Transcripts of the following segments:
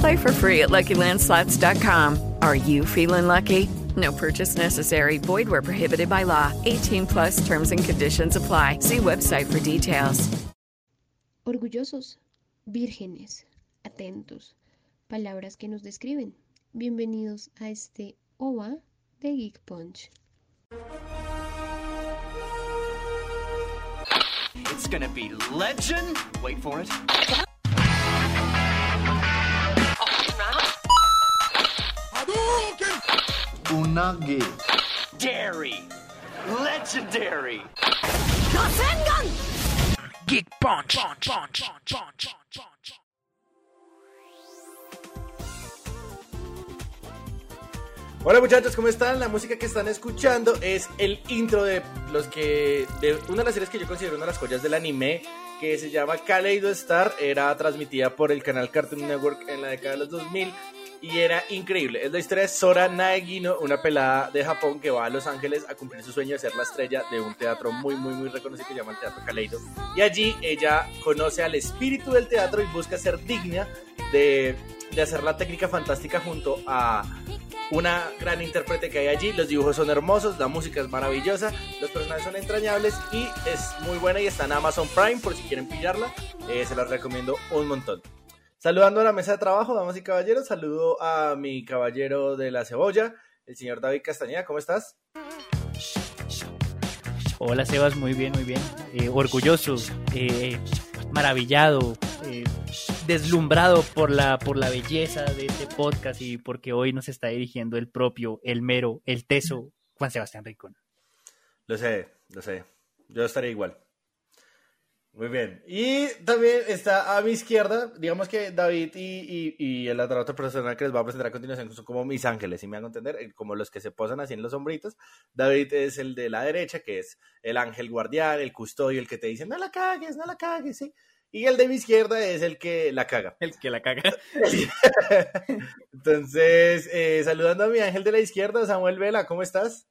Play for free at LuckyLandSlots.com. Are you feeling lucky? No purchase necessary. Void where prohibited by law. 18 plus terms and conditions apply. See website for details. Orgullosos, vírgenes, atentos, palabras que nos describen. Bienvenidos a este OVA de Geek Punch. It's gonna be legend. Wait for it. Unagi. Dairy. Legendary. Geek Punch. Hola muchachos, ¿cómo están? La música que están escuchando es el intro de los que de una de las series que yo considero una de las joyas del anime que se llama Kaleido Star, era transmitida por el canal Cartoon Network en la década de los 2000 y era increíble. Es la historia de Sora Naegino, una pelada de Japón que va a Los Ángeles a cumplir su sueño de ser la estrella de un teatro muy muy muy reconocido que se llama el Teatro Kaleido. Y allí ella conoce al espíritu del teatro y busca ser digna de, de hacer la técnica fantástica junto a una gran intérprete que hay allí. Los dibujos son hermosos, la música es maravillosa, los personajes son entrañables y es muy buena y está en Amazon Prime por si quieren pillarla. Eh, se las recomiendo un montón. Saludando a la mesa de trabajo, damas y caballeros, saludo a mi caballero de la cebolla, el señor David Castañeda, ¿cómo estás? Hola Sebas, muy bien, muy bien. Eh, orgulloso, eh, maravillado, eh, deslumbrado por la, por la belleza de este podcast y porque hoy nos está dirigiendo el propio, el mero, el teso, Juan Sebastián Ricón. Lo sé, lo sé. Yo estaré igual. Muy bien. Y también está a mi izquierda, digamos que David y, y, y la otra persona que les voy a presentar a continuación son como mis ángeles, si me hago entender, Eh, como los que se posan así en los hombritos. David es el de la derecha, que es el ángel guardián, el custodio, el que te dice, no la cagues, no la cagues, sí. Y el de mi izquierda es el que la caga. El que la caga. Entonces, eh, saludando a mi ángel de la izquierda, Samuel Vela, ¿cómo estás?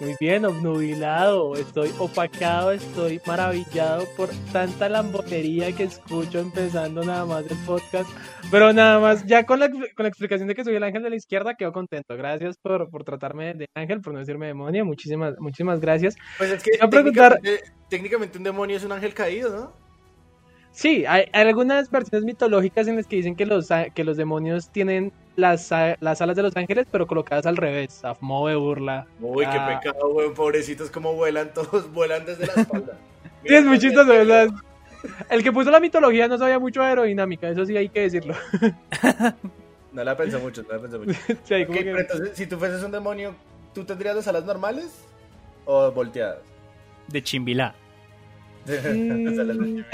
Muy bien, obnubilado, estoy opacado, estoy maravillado por tanta lambonería que escucho empezando nada más el podcast. Pero nada más, ya con la, con la explicación de que soy el ángel de la izquierda, quedo contento. Gracias por, por tratarme de ángel, por no decirme demonio. Muchísimas, muchísimas gracias. Pues es que a preguntar- técnicamente, técnicamente un demonio es un ángel caído, ¿no? Sí, hay, hay algunas versiones mitológicas en las que dicen que los, que los demonios tienen las, las alas de los ángeles, pero colocadas al revés, a modo de burla. Uy, qué Ah, pecado, weón, pobrecitos, como vuelan, todos vuelan desde la espalda. Sí, es muy chistoso, ¿verdad? El que puso la mitología no sabía mucho de aerodinámica, eso sí hay que decirlo. No la pensé mucho, no la pensé mucho. Sí, que- pero entonces, si tú fueses un demonio, ¿tú tendrías las alas normales o volteadas? De Chimbilá. Mm. Las alas de-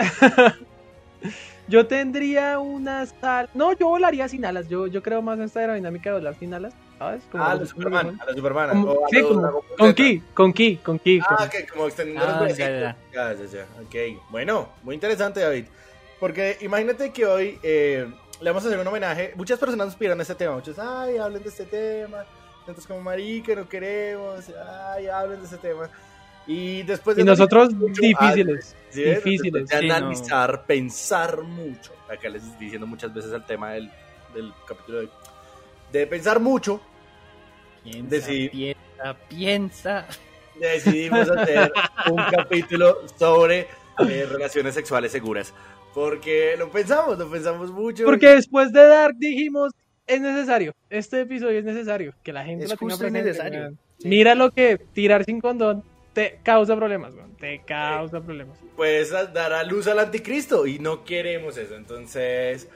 Yo tendría unas alas. No, yo volaría sin alas. Yo, yo creo más en esta aerodinámica de volar sin alas. ¿Sabes? Como Ah, a los Superman, a los Superman. como- o a sí, los como- con ki, con ki, con ki. Ah, con- que como extendiendo Ah, los ya. Ya, ya, ya. Ok, bueno, muy interesante, David. Porque imagínate que hoy eh, le vamos a hacer un homenaje. Muchas personas nos pidieron este tema. Muchos, ay, hablen de este tema. Nosotros como marica, no queremos. Ay, hablen de este tema. Y después de Y nosotros mucho- difíciles. Ah, ¿sí difíciles. De Sí, no. analizar, pensar mucho. Acá les estoy diciendo muchas veces el tema del, del capítulo de hoy. De pensar mucho, Piensa, Decidí- piensa, piensa. decidimos hacer un capítulo sobre eh, relaciones sexuales seguras. Porque lo pensamos, lo pensamos mucho. Porque después de Dark dijimos, es necesario. Este episodio es necesario. Que la gente Es lo tenga justo necesario. Mira lo que tirar sin condón te causa problemas, weón. Te causa problemas. pues a- dar a luz al anticristo y no queremos eso. Entonces,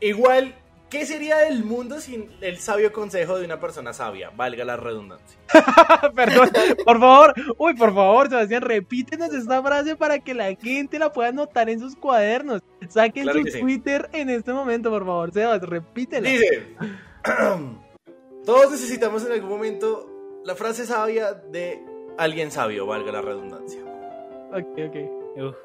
igual, ¿qué sería del mundo sin el sabio consejo de una persona sabia? Valga la redundancia. Perdón, por favor. Uy, por favor, Sebastián, repítenos esta frase para que la gente la pueda anotar en sus cuadernos. Saquen Claro su sí. Twitter en este momento, por favor, Sebas, repítela. Dice, todos necesitamos en algún momento la frase sabia de alguien sabio, valga la redundancia. Ok, ok. Uf,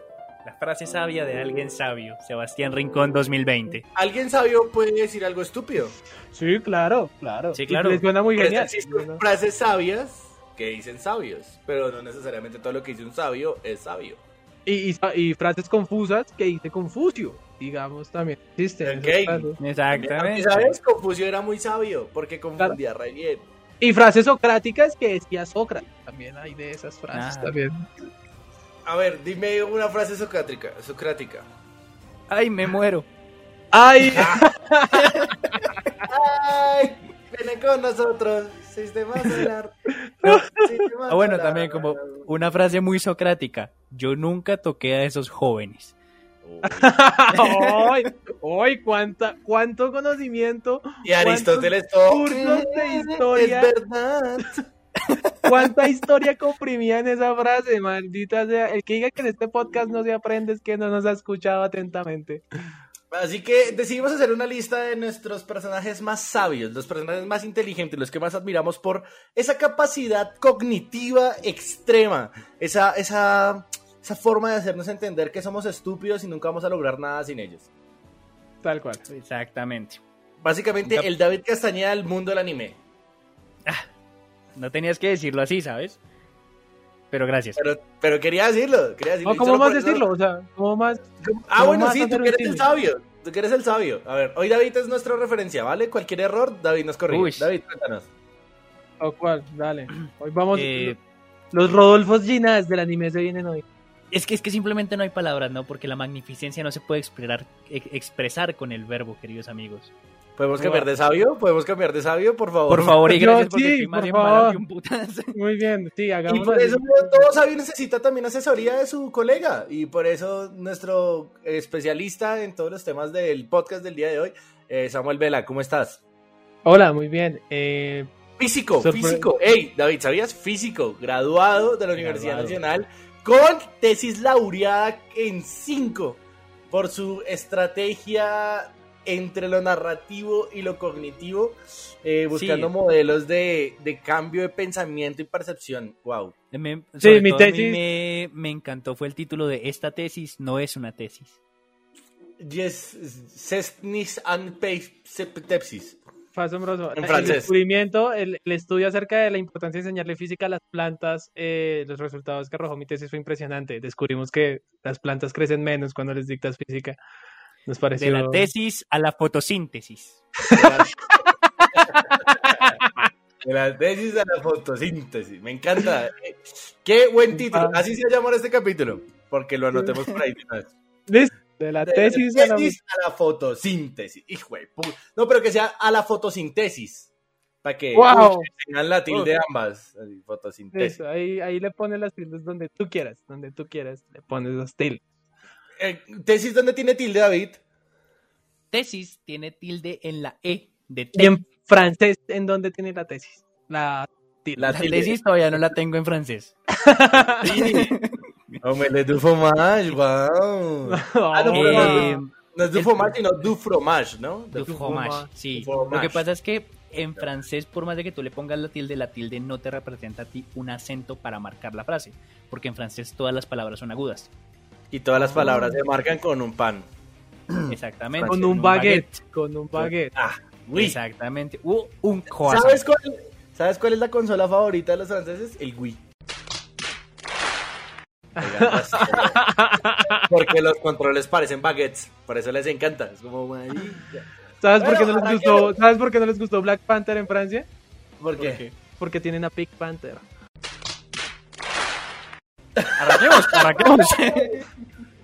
la frase sabia de alguien sabio. Sebastián Rincón 2020. Alguien sabio puede decir algo estúpido. Sí, claro, claro. Sí, Y claro. Les suena muy genial. existen frases sabias que dicen sabios, pero no necesariamente todo lo que dice un sabio es sabio. Y, y- y frases confusas que dice Confucio, digamos, también existen. Exactamente. ¿Sabes? Confucio era muy sabio porque confundía re bien. Y frases socráticas que decía Sócrates. También hay de esas frases Ah. también. A ver, dime una frase socrática. socrática. Ay, me muero. ¡Ay! ¡Ay! Viene con nosotros. Sistema solar. Sistema Ah, bueno, solar. también como una frase muy socrática. Yo nunca toqué a esos jóvenes. ¡Ay! ¡Ay! ¿Cuánta, ¿Cuánto conocimiento! Y Aristóteles todo. cursos de historia. Es verdad. ¿Cuánta historia comprimía en esa frase? Maldita sea. El que diga que en este podcast no se aprende es que no nos ha escuchado atentamente. Así que decidimos hacer una lista de nuestros personajes más sabios, los personajes más inteligentes, los que más admiramos por esa capacidad cognitiva extrema, esa, esa, esa forma de hacernos entender que somos estúpidos y nunca vamos a lograr nada sin ellos. Tal cual. Exactamente. Básicamente, el David Castañeda del mundo del anime. No tenías que decirlo así, ¿sabes? Pero gracias. Pero, pero quería decirlo, quería decirlo. No, y ¿Cómo más decirlo? O sea, ¿cómo más? Ah, ¿Cómo bueno, más sí, tú que eres el sabio. Tú que eres el sabio. A ver, hoy David es nuestra referencia, ¿vale? Cualquier error, David nos corrige. Uy. David, cuéntanos. ¿O cuál? Dale. Hoy vamos. Eh, Los Rodolfos Ginás del anime se vienen hoy. Es que es que simplemente no hay palabras, ¿no? Porque la magnificencia no se puede expresar, e- expresar con el verbo, queridos amigos. ¿Podemos cambiar de sabio? ¿Podemos cambiar de sabio, por favor? Por favor y Yo gracias porque sí, por favor. que un putas. Muy bien, sí, Y hagamos por así. eso todo sabio necesita también asesoría de su colega. Y por eso nuestro especialista en todos los temas del podcast del día de hoy, eh, Samuel Vela, ¿cómo estás? Hola, muy bien. Eh, Físico, Sorpre- físico. Hey, David, ¿sabías? Físico, graduado de la Universidad Graduado. Nacional con tesis laureada en 5 por su estrategia entre lo narrativo y lo cognitivo, eh, buscando Sí. modelos de, de cambio de pensamiento y percepción. Wow. Me, Sí, mi todo a mí tesis- me, me encantó fue el título de esta tesis no es una tesis. Yes, Sesnis and Pepsis. Fue asombroso. En el francés. descubrimiento, el, el estudio acerca de la importancia de enseñarle física a las plantas, eh, los resultados que arrojó mi tesis fue impresionante. Descubrimos que las plantas crecen menos cuando les dictas física. Nos pareció. De la tesis a la fotosíntesis. De la tesis a la fotosíntesis. Me encanta. Qué buen título. Ah. Así se llama este capítulo. Porque lo anotemos por ahí. de una vez. ¿Listo? De la De tesis la a la- tesis a la fotosíntesis. Hijo de pu- No, pero que sea a la fotosíntesis. Para que ¡Wow! tengan la tilde ambas. Así, fotosíntesis. Eso, ahí, ahí le pones las tildes donde tú quieras, donde tú quieras, le pones las tildes. Eh, tesis, ¿dónde tiene tilde, David? Tesis tiene tilde en la E de Y en francés, ¿en dónde tiene la tesis? La tilde. La La tesis todavía no la tengo en francés. Omelette du fromage, wow. Ah, no, pero Eh, no, no es du fromage, sino du fromage, ¿no? Du fromage, sí. Fromage. Lo que pasa es que en francés, por más de que tú le pongas la tilde, la tilde no te representa a ti un acento para marcar la frase. Porque en francés todas las palabras son agudas. Y todas las palabras se marcan con un pan. Exactamente. con un baguette, con un baguette. Ah, oui. Exactamente. Uh, un croissant. ¿Sabes cuál, ¿Sabes cuál es la consola favorita de los franceses? El Wii. Oigan. Porque los controles parecen baguettes, por eso les encanta. Es como. ¿Sabes por qué no les gustó? ¿Sabes por qué no les gustó Black Panther en Francia? ¿Por qué? Porque tienen a Pink Panther. Arranquemos, arranquemos.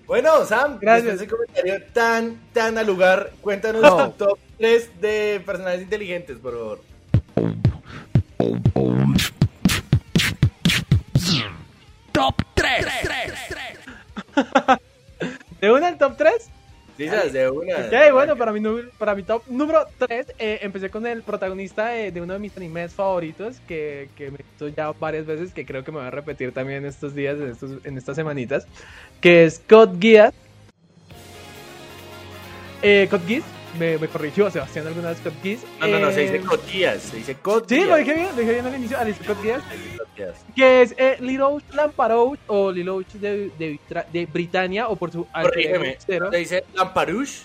Bueno, Sam, Gracias. ese comentario tan, tan al lugar, cuéntanos No. tu top 3 de personajes inteligentes, por favor. Top 3. ¿De una el top 3? Sí, de una. Ok, bueno, para mi, para mi top número 3, empecé con el protagonista de, de uno de mis animes favoritos, que, que me he visto ya varias veces, que creo que me voy a repetir también estos días, en, estos, en estas semanitas, que es Code Geass. Eh, Code Geass, me, me corrigió Sebastián alguna vez Geass. No, no, no, se Eh, dice Cotías, se dice Cotías. Sí, lo dije bien, lo dije bien al inicio, al dice Cotías. que es eh, Lilouch Lamparouche o Lilouch de, de, de Britania o por su Corrígeme, se dice Lamparouche.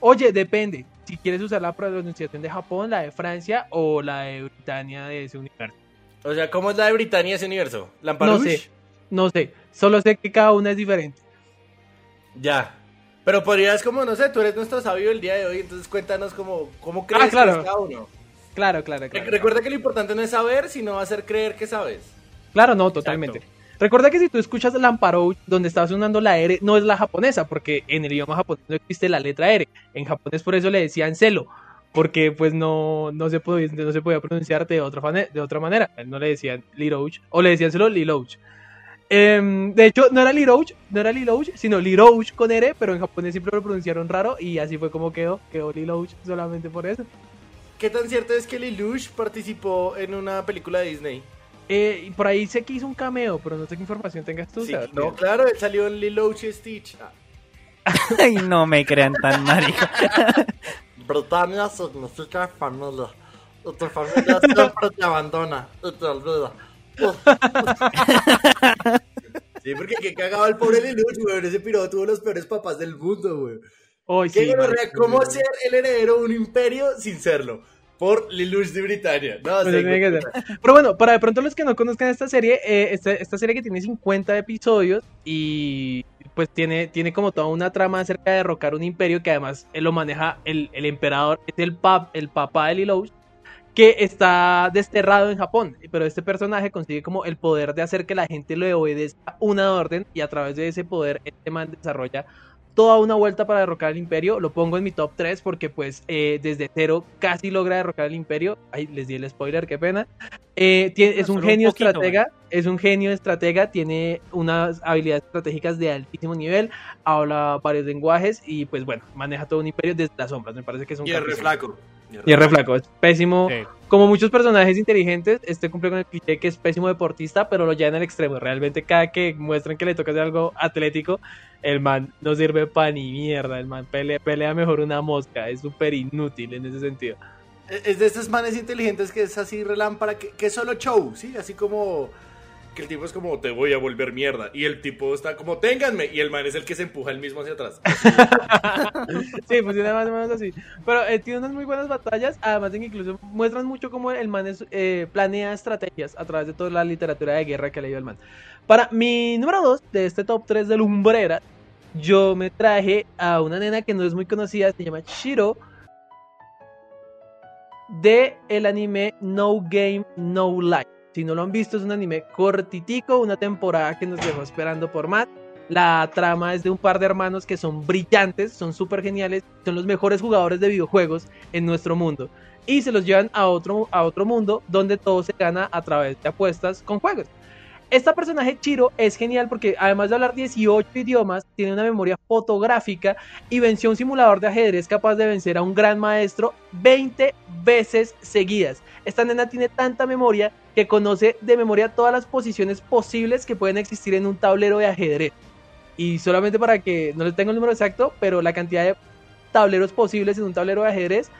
Oye, depende. Si quieres usar la pronunciación de Japón, la de Francia o la de Britania de ese universo. O sea, ¿cómo es la de Britania ese universo? No ¿Lamparouche? sé, no sé. Solo sé que cada una es diferente. Ya. Pero podrías, como, no sé, tú eres nuestro sabio el día de hoy, entonces cuéntanos cómo, cómo crees Ah, claro. que es cada uno. Claro, claro, claro. Recuerda que lo importante no es saber, sino hacer creer que sabes. Claro, no, totalmente. Recuerda que si tú escuchas Lamparouche, donde está sonando la R, no es la japonesa, porque en el idioma japonés no existe la letra R. En japonés por eso le decían celo, porque pues no, no, se, podía, no se podía pronunciar de otra, de otra manera. No le decían Lirouch, o le decían solo Lilouch. Em, de hecho, no era Lirouch, no era Lilouch, sino Lirouch con R, pero en japonés siempre lo pronunciaron raro y así fue como quedó, quedó Lilouch solamente por eso. ¿Qué tan cierto es que Lelouch participó en una película de Disney? Eh, por ahí sé que hizo un cameo, pero no sé qué información tengas tú. Sí, Sebastián. no, claro, él salió en Lelouch y Stitch. Ah, Ay, no me crean tan marico. Britannia significa familia. Tu familia siempre te abandona y te olvida. Sí, porque qué cagaba el pobre Lelouch, güey. Ese piro tuvo los peores papás del mundo, güey. Hoy ¿Qué sí, marico. ¿Cómo ser el heredero de un imperio sin serlo? Por Lelouch de Britania. No, Pues ser. Pero bueno, para de pronto los que no conozcan esta serie, eh, esta, esta serie que tiene 50 episodios y pues tiene, tiene como toda una trama acerca de derrocar un imperio que además él lo maneja el, el emperador, es el, pap, el papá de Lelouch, que está desterrado en Japón, pero este personaje consigue como el poder de hacer que la gente le obedezca una orden y a través de ese poder este man desarrolla toda una vuelta para derrocar el imperio. Lo pongo en mi top 3 porque pues eh, desde cero casi logra derrocar el imperio. Ay, les di el spoiler, qué pena. Eh, tiene- es un un genio poquito, estratega, es un genio estratega, tiene unas habilidades estratégicas de altísimo nivel, habla varios lenguajes y pues bueno, maneja todo un imperio desde las sombras. Me parece que es un Y es re capítulo. flaco. Y es re flaco, es pésimo. Sí. Como muchos personajes inteligentes, este cumple con el cliché que es pésimo deportista, pero lo lleva en el extremo. Realmente cada que muestran que le toca hacer algo atlético, el man no sirve para ni mierda. El man pelea, pelea mejor una mosca. Es súper inútil en ese sentido. Es de estos manes inteligentes que es así relámpara, que, que es solo show, ¿sí? Así como que el tipo es como, te voy a volver mierda. Y el tipo está como, ténganme. Y el man es el que se empuja el mismo hacia atrás. sí, funciona más o menos así. Pero eh, tiene unas muy buenas batallas, además de que incluso muestran mucho cómo el man eh, planea estrategias a través de toda la literatura de guerra que ha leído el man. Para mi número 2 de este top 3 de Lumbrera, yo me traje a una nena que no es muy conocida, se llama Shiro, de el anime No Game No Life. Si no lo han visto, es un anime cortitico, una temporada que nos dejó esperando por más. La trama es de un par de hermanos que son brillantes, son súper geniales, son los mejores jugadores de videojuegos en nuestro mundo. Y se los llevan a otro, a otro mundo donde todo se gana a través de apuestas con juegos. Esta personaje Chiro es genial porque además de hablar 18 idiomas, tiene una memoria fotográfica y venció un simulador de ajedrez capaz de vencer a un gran maestro 20 veces seguidas. Esta nena tiene tanta memoria que conoce de memoria todas las posiciones posibles que pueden existir en un tablero de ajedrez. Y solamente para que no les tengo el número exacto, pero la cantidad de tableros posibles en un tablero de ajedrez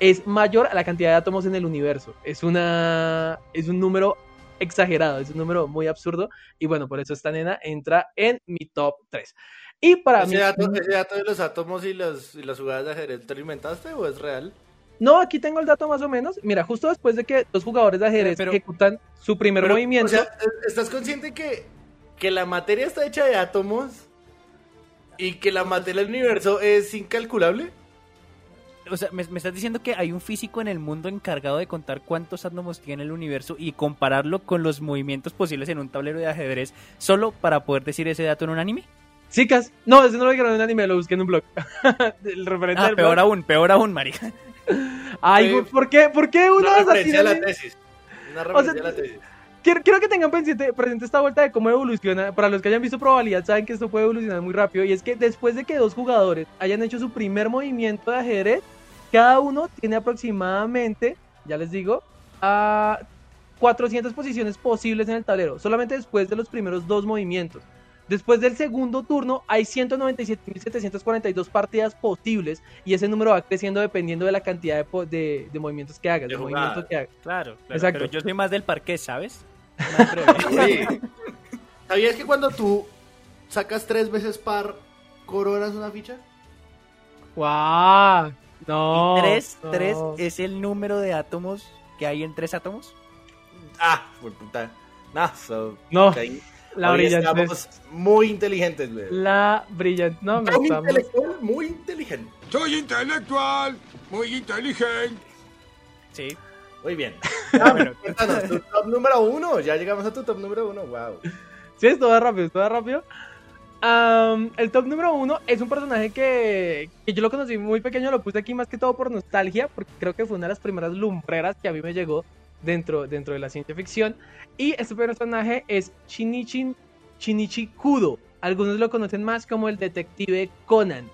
es mayor a la cantidad de átomos en el universo. Es una es un número exagerado, es un número muy absurdo y bueno, por eso esta nena entra en mi top 3. Y para mí ¿Ese dato, ese dato de los átomos y, los, y las jugadas de ajedrez te lo inventaste o es real? No, aquí tengo el dato más o menos. Mira, justo después de que dos jugadores de ajedrez Pero- ejecutan su primer Pero, movimiento. O sea, ¿estás consciente que que la materia está hecha de átomos y que la materia del universo es incalculable. O sea, me, me estás diciendo que hay un físico en el mundo encargado de contar cuántos átomos tiene el universo y compararlo con los movimientos posibles en un tablero de ajedrez solo para poder decir ese dato en un anime. Chicas, no, ese no lo dijeron en un anime, lo busqué en un blog. el referente Ah, del peor blog. aún, peor aún, marica. Ay, Sí. güey, ¿por qué, ¿por qué uno Una vas a referencia a la tesis. Una referencia a la tesis. Quiero, quiero que tengan presente, presente esta vuelta de cómo evoluciona. Para los que hayan visto probabilidad, saben que esto puede evolucionar muy rápido. Y es que después de que dos jugadores hayan hecho su primer movimiento de ajedrez, cada uno tiene aproximadamente, ya les digo, a 400 posiciones posibles en el tablero. Solamente después de los primeros dos movimientos. Después del segundo turno hay 197.742 partidas posibles y ese número va creciendo dependiendo de la cantidad de, de- de movimientos que hagas, De de movimientos que hagas. Claro, claro. Exacto. Pero yo soy más del parque, ¿sabes? ¿Sabías que cuando tú sacas tres veces par, coronas una ficha? ¡Guau! No. tres, no. tres es el número de átomos que hay en tres átomos. Ah, fue puta. No, so, No, la estamos muy inteligentes, güey. La brillante. No, me Muy estamos. intelectual, muy inteligente. Soy intelectual, muy inteligente. Sí. Muy bien. Bueno. Cuéntanos, tu top número uno. Ya llegamos a tu top número uno. Wow. Sí, esto va rápido, esto va rápido. Am, el top número uno es un personaje que, que yo lo conocí muy pequeño, lo puse aquí más que todo por nostalgia, porque creo que fue una de las primeras lumbreras que a mí me llegó dentro, dentro de la ciencia ficción. Y este personaje es Shinichi, Shinichi Kudo. Algunos lo conocen más como el detective Conan.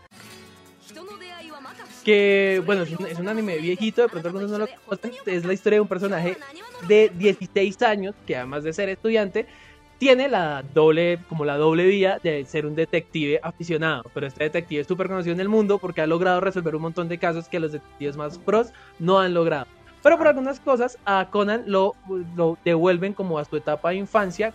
Que, bueno, es un, anime viejito, de pronto algunos no lo conocen. Es la historia de un personaje de 16 años que además de ser estudiante, tiene la doble, como la doble vía de ser un detective aficionado. Pero este detective es súper conocido en el mundo porque ha logrado resolver un montón de casos que los detectives más pros no han logrado. Pero por algunas cosas a Conan lo, lo devuelven como a su etapa de infancia.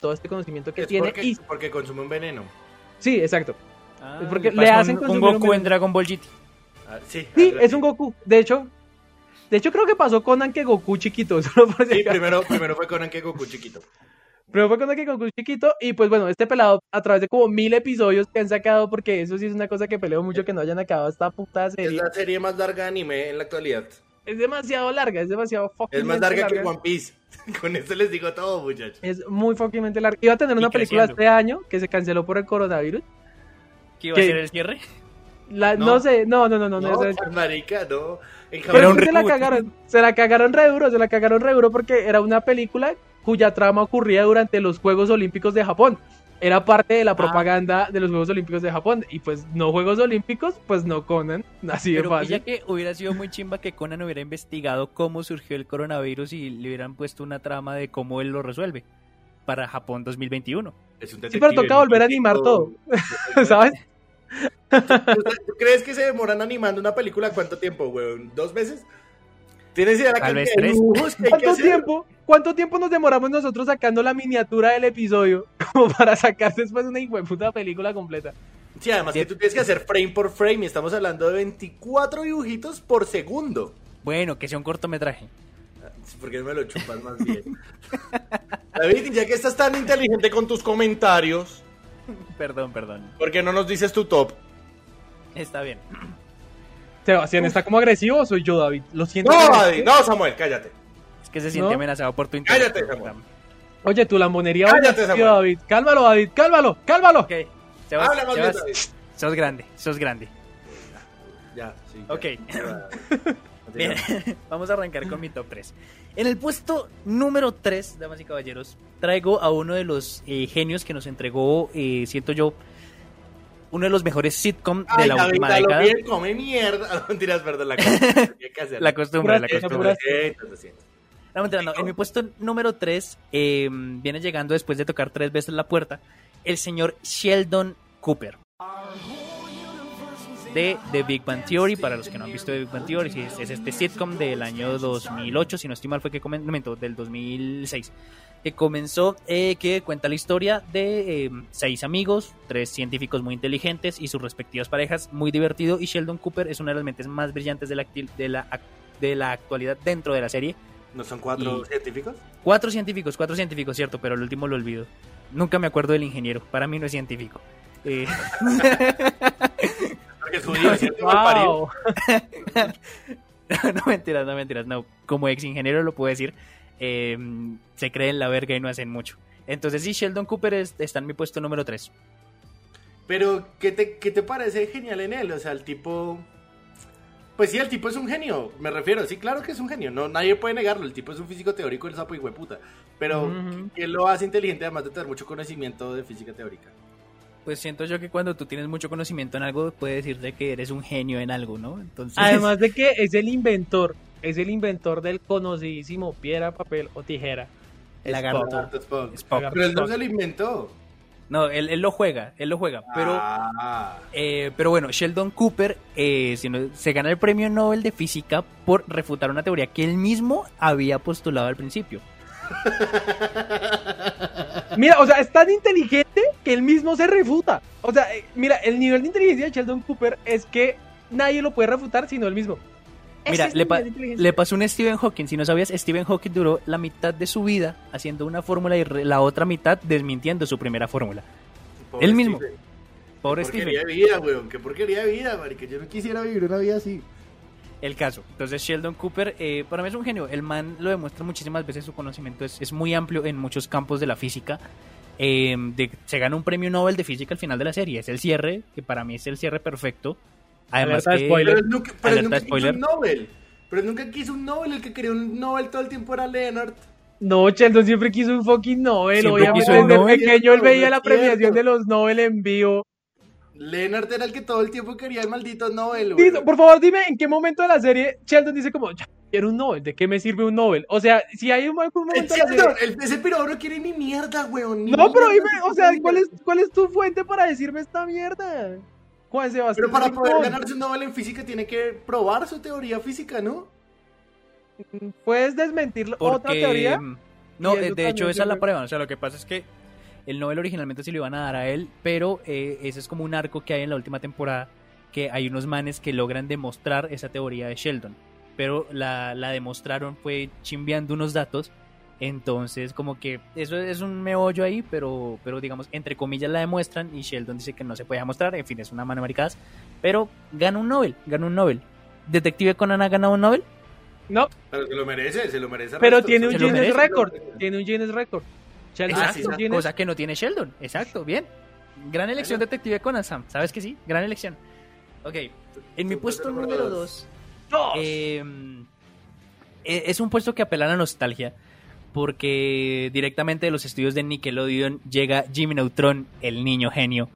Todo este conocimiento que Es tiene. porque, Y, porque consume un veneno. sí, exacto. Ah, Porque le hacen un, un consumir un Goku en. Dragon Ball GT. Ah, sí, Sí, es un Goku. De hecho, de hecho creo que pasó Conan que Goku chiquito. Solo por si Sí, primero, primero fue Conan que Goku chiquito. Pero fue cuando que Goku chiquito y pues bueno, este pelado a través de como mil episodios que han sacado, porque eso sí es una cosa que peleo mucho que no hayan acabado esta puta Es serie. la serie más larga de anime en la actualidad. Es demasiado larga, es demasiado fucking Es más larga que One Piece. Con esto les digo todo, muchachos. Es muy fuckingmente larga. Iba a tener Y una película creciendo. este año que se canceló por el coronavirus. ¿Qué iba a ser el cierre? La- no. No. sé, no, no, no, no, no, No, es- marica, no. Pero se la cagaron, se la cagaron re duro, se la cagaron re duro porque era una película cuya trama ocurría durante los Juegos Olímpicos de Japón. Era parte de la Ah. propaganda de los Juegos Olímpicos de Japón. Y pues no Juegos Olímpicos, pues no Conan. Así de Pero fácil. ya que hubiera sido muy chimba que Conan hubiera investigado cómo surgió el coronavirus y le hubieran puesto una trama de cómo él lo resuelve para Japón 2021. Es un Sí, pero toca volver a animar todo. ¿Sabes? ¿Tú, tú crees que se demoran animando una película cuánto tiempo, weón? ¿Dos meses? ¿Tienes idea de la Tal vez cantidad de tres. dibujos que hay que ¿Cuánto hacer? tiempo? ¿Cuánto tiempo nos demoramos nosotros sacando la miniatura del episodio como para sacar después una puta película completa? Sí, además que tú tienes que hacer frame por frame y estamos hablando de 24 dibujitos por segundo. Bueno, que sea un cortometraje. ¿Por qué no me lo chupas más bien? David, ya que estás tan inteligente con tus comentarios, Perdón, perdón. ¿por qué no nos dices tu top? Está bien. Sebastián, ¿está como agresivo o soy yo, David? Lo siento. No, David, no, Samuel, cállate. Es que se siente ¿No? amenazado por tu Cállate, intelecto. Samuel. Oye, tu lambonería. Cállate, Samuel. David. Cálmalo, David, cálmalo, cálmalo. Ok, Sebas, Habla más bien, David. sos grande, sos grande. Ya, sí. ya. Ok. Bien, vamos a arrancar con mi top 3. En el puesto número 3, damas y caballeros, traigo a uno de los eh, genios que nos entregó, eh, siento yo, uno de los mejores sitcom de Ay, la David, última década. bien, come mierda. No, mentiras, perdón, la hacerlo. La costumbre, la costumbre. No, mentira, no. En mi puesto número 3 viene llegando después de tocar tres veces la puerta el señor Sheldon Cooper. De The Big Bang Theory, para los que no han visto The Big Bang Theory, es, es este sitcom del año 2008, si no estoy mal fue que miento, del 2006, que comenzó, eh, que cuenta la historia de eh, seis amigos, tres científicos muy inteligentes y sus respectivas parejas, muy divertido, y Sheldon Cooper es una de las mentes más brillantes de la, de la, de la actualidad dentro de la serie. ¿No son cuatro Y- científicos? Cuatro científicos, cuatro científicos, cierto, pero el último lo olvido. Nunca me acuerdo del ingeniero, para mí no es científico. Eh, no, no mentiras, no mentiras, no. Como ex ingeniero lo puedo decir, eh, se creen la verga y no hacen mucho. Entonces sí, Sheldon Cooper es- está en mi puesto número 3. Pero, ¿qué te, ¿qué te parece genial en él? O sea, el tipo... Pues sí, el tipo es un genio, me refiero. Sí, claro que es un genio. No, nadie puede negarlo. El tipo es un físico teórico, el sapo y puta. Pero, Ujú. ¿qué lo hace inteligente además de tener mucho conocimiento de física teórica? Pues siento yo que cuando tú tienes mucho conocimiento en algo, puede decirte que eres un genio en algo, ¿no? Entonces, Además de que es el inventor, es el inventor del conocidísimo piedra, papel o tijera. Lagarto. Spock, Spock. Spock. Pero él no se lo inventó. No, él, él lo juega, él lo juega, pero... Ah. Eh, pero bueno, Sheldon Cooper eh, si no- se gana el premio Nobel de Física por refutar una teoría que él mismo había postulado al principio. Mira, o sea, es tan inteligente que él mismo se refuta. O sea, eh, mira, el nivel de inteligencia de Sheldon Cooper es que nadie lo puede refutar sino él mismo. Mira, le, pa- pasó un Stephen Hawking. Si no sabías, Stephen Hawking duró la mitad de su vida haciendo una fórmula y la otra mitad desmintiendo su primera fórmula. Pobre Él mismo. Stephen. Pobre Qué Stephen. porquería de vida, weón. Qué porquería de vida, marica. Yo no quisiera vivir una vida así. El caso. Entonces, Sheldon Cooper, eh, para mí es un genio. El man lo demuestra muchísimas veces. Su conocimiento es, es muy amplio en muchos campos de la física. Eh, de- se gana un premio Nobel de física al final de la serie. Es el cierre, que para mí es el cierre perfecto. Además, que- spoiler. Pero nunca, pero quiso un Nobel. Pero nunca quiso un Nobel. El que quería un Nobel todo el tiempo era Leonard. No, Sheldon siempre quiso un fucking Nobel. Siempre Obviamente, desde Nobel. pequeño él veía la premiación de los Nobel en vivo. Leonard era el que todo el tiempo quería el maldito Nobel, weón. por favor, dime en qué momento de la serie Sheldon dice como, ya, quiero un Nobel, ¿de qué me sirve un Nobel? O sea, si hay un algún momento de la cierto, serie... el- ese piro no quiere ni mierda, weón. ni No, pero dime, o sea, mierda. ¿cuál es, ¿cuál es tu fuente para decirme esta mierda? Juan Sebastián. Pero para poder ganarse un Nobel en física tiene que probar su teoría física, ¿no? ¿Puedes desmentir otra teoría? mm, No, eh, de hecho esa es la prueba. O sea, lo que pasa es que el Nobel originalmente se lo iban a dar a él, pero eh, ese es como un arco que hay en la última temporada, que hay unos manes que logran demostrar esa teoría de Sheldon. Pero la, la demostraron fue chimbeando unos datos. Entonces, como que eso es un meollo ahí, pero, pero digamos, entre comillas la demuestran y Sheldon dice que no se puede mostrar. En fin, es una mano maricadas. Pero gana un Nobel, gana un Nobel. ¿Detective Conan ha ganado un Nobel? No, Pero se lo merece, se lo merece. pero resto, tiene un se ¿Se lo Guinness merece? Record. Tiene un Guinness Record. Sheldon tiene sí, un Guinness- cosa que no tiene Sheldon. Exacto, bien. Gran elección Detective Conan, Sam. ¿Sabes que sí? Gran elección. Ok, en mi puesto número número 2 ¡Dos! es un puesto que apela a la nostalgia porque directamente de los estudios de Nickelodeon llega Jimmy Neutron, el niño genio.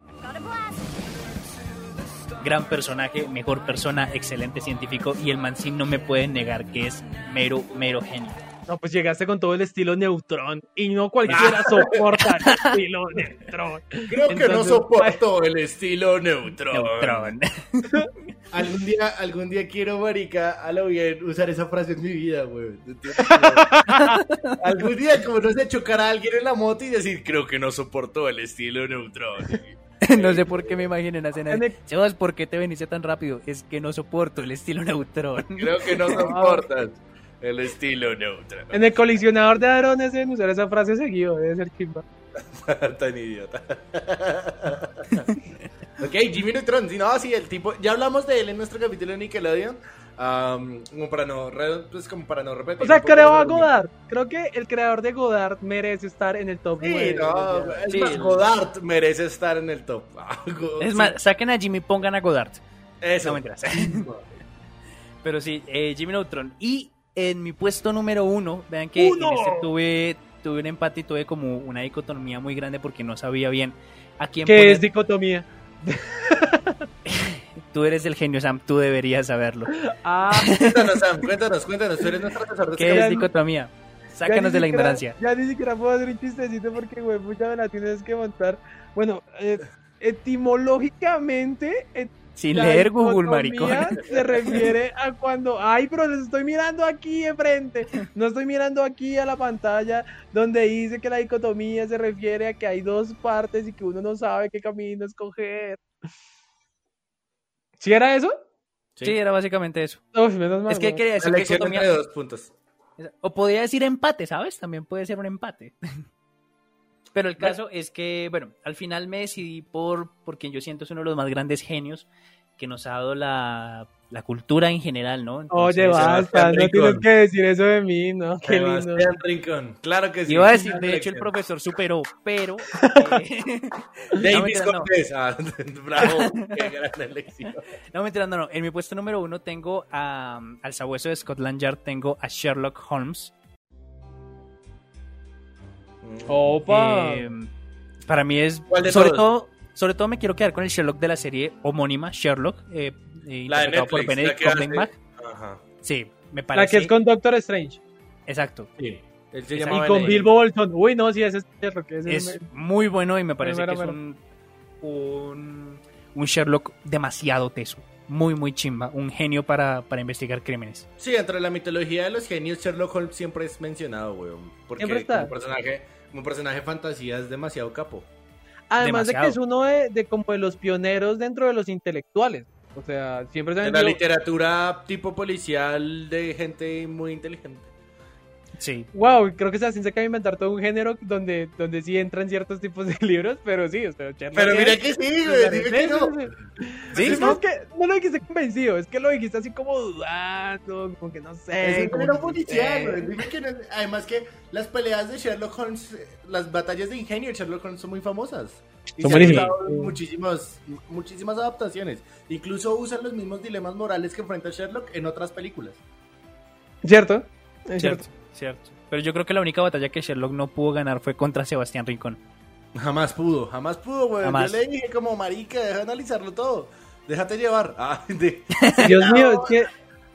Gran personaje, mejor persona, excelente científico y el man sí no me puede negar que es mero, mero genio. No, pues llegaste con todo el estilo Neutron y no cualquiera soporta el estilo Neutron. Creo que no soporto el estilo neutron. Neutron. Algún día, algún día quiero, marica, a lo bien usar esa frase en mi vida, güey. algún día, como no sé, chocar a alguien en la moto y decir, creo que no soporto el estilo neutron. no sé por qué me imagino en la escena. de, Sebas, ¿por qué te veniste tan rápido? Es que no soporto el estilo Neutron. Creo que no soportas el estilo neutron. En el colisionador de hadrones deben usar esa frase seguido, debe ser chimba. Tan idiota. Ok, Jimmy Neutron. Sí, no, sí, el tipo. Ya hablamos de él en nuestro capítulo de Nickelodeon. Am, como para no, pues como para no repetir. O sea, creo a. Godard. Creo que el creador de Godard merece estar en el top Sí, 9. no, es Sí. más, Godard merece estar en el top. Es sí. más, saquen a Jimmy, pongan a Godard. eso. No. Pero sí, eh, Jimmy Neutron. Y en mi puesto número uno, vean que ¡Uno! en este tuve, tuve un empate y tuve como una dicotomía muy grande porque no sabía bien a quién ¿Qué poner. es dicotomía? Tú eres el genio, Sam, tú deberías saberlo. Ah, Cuéntanos, Sam, cuéntanos, cuéntanos. Tú eres nuestro asesor de ¿Qué es dicotomía? Sácanos de la siquiera- ignorancia. Ya ni siquiera puedo hacer un chistecito porque, güey, mucha me la tienes que montar. Bueno, eh, etimológicamente, et- Sin la leer Google, maricón. Se refiere a cuando, ay, pero les estoy mirando aquí enfrente, no estoy mirando aquí a la pantalla donde dice que la dicotomía se refiere a que hay dos partes y que uno no sabe qué camino escoger. ¿Sí era eso? Sí, era básicamente eso. Uf, menos mal, Es que quería decir La lección dicotomía. entre dos puntos. O podría decir empate, ¿sabes? También puede ser un empate. Pero el caso es que, bueno, al final me decidí por, por quien yo siento es uno de los más grandes genios que nos ha dado la, la cultura en general, ¿no? Oye, Entonces, basta, Sebastián no tienes que decir eso de mí, ¿no? Qué lindo. Rincón. Claro que sí. Iba a decir, de hecho, el profesor superó, pero... eh, no, Davis mentira, no. Cortés. Ah, bravo. Qué gran elección. No, mentira, no, no. En mi puesto número uno tengo a, al sabueso de Scotland Yard, tengo a Sherlock Holmes. Opa. Eh, para mí es. ¿Cuál de sobre todos? todo, sobre todo me quiero quedar con el Sherlock de la serie homónima, Sherlock, eh, eh, La de por Netflix. La Benedict Cumberbatch. Ajá. Sí, me la parece. que es con Doctor Strange. Exacto. Sí. Él se Y con. Bilbo Bolton. Uy, no, sí, ese es Sherlock. ese Es es- muy bueno y me parece mero, que es un, un, un Sherlock demasiado teso. Muy, muy chimba. Un genio para, para investigar crímenes. Sí, dentro de la mitología de los genios, Sherlock Holmes siempre es mencionado, weón. Porque Siempre está. como personaje, como personaje fantasía es demasiado capo. Además de que es uno de, de como de los pioneros dentro de los intelectuales. O sea, siempre se ha En la literatura tipo policial de gente muy inteligente. Sí. Wow, creo que Sebastián se acaba de inventar todo un género donde, donde sí entran ciertos tipos de libros, pero sí, o sea, Sherlock Pero mira que sí, güey, dime que no. Sí, Sí, ¿no? no, es que no lo dijiste convencido, es que lo dijiste así como dudando, como que no sé. Es un como género policial, güey. Dime que no- Además que las peleas de Sherlock Holmes, las batallas de ingenio de Sherlock Holmes son muy famosas. Y Son se han muchísimas, muchísimas adaptaciones. Incluso usan los mismos dilemas morales que enfrenta Sherlock en otras películas. ¿Cierto? Es Cierto, cierto. Cierto. Pero yo creo que la única batalla que Sherlock no pudo ganar fue contra Sebastián Rincón. Jamás pudo, jamás pudo, güey. Jamás. Yo le dije como marica, deja de analizarlo todo. Déjate llevar. Ah, de- Dios mío, es que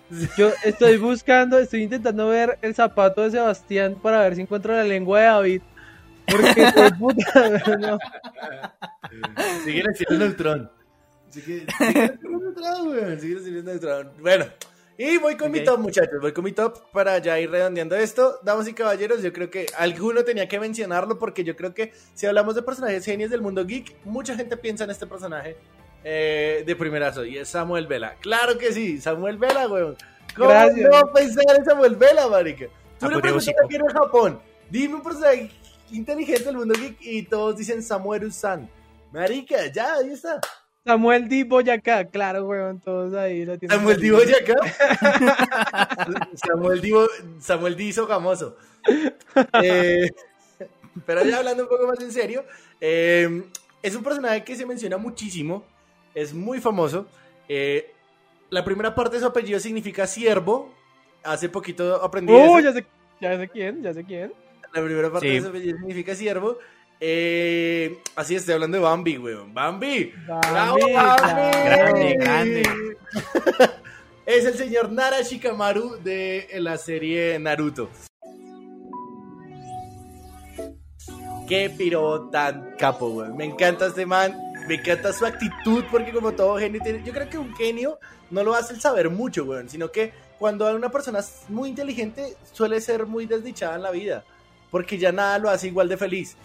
yo estoy buscando, estoy intentando ver el zapato de Sebastián para ver si encuentro la lengua de David. Porque, fue puta, no. Sigue siendo neutrón. Sigue sigue siendo neutrón, güey. Sigue siendo neutrón. Bueno, y voy con mi top, muchachos. Voy con mi top para ya ir redondeando esto. Damas y caballeros, yo creo que alguno tenía que mencionarlo porque yo creo que si hablamos de personajes genios del mundo geek, mucha gente piensa en este personaje eh, de primerazo y es Samuel Vela. Claro que sí, Samuel Vela, güey. ¿Cómo Gracias. no pensar en Samuel Vela, marica? Tú le preguntas Apoteósico. aquí en Japón, dime un personaje inteligente del mundo geek y todos dicen Samuel San. Marica, ya, ahí está. Samuel Di Boyacá, claro, weón, todos ahí lo tienen. Samuel Di Boyacá. Samuel Di, Bo- Samuel Di Sogamoso. Eh, pero ya hablando un poco más en serio, eh, es un personaje que se menciona muchísimo, es muy famoso. eh, la primera parte de su apellido significa siervo. Hace poquito aprendí Uh, eso. ya sé, ya sé quién, ya sé quién. La primera parte Sí. de su apellido significa siervo. Eh, así estoy hablando de Bambi, weón. Bambi. ¡Bravo, Bambi, Bambi! Grande, grande. es el señor Nara Shikamaru de la serie Naruto. Qué piro tan capo, weón. Me encanta este man. Me encanta su actitud porque como todo genio tiene... Yo creo que un genio no lo hace el saber mucho, weón. Sino que cuando una persona es muy inteligente suele ser muy desdichada en la vida. Porque ya nada lo hace igual de feliz.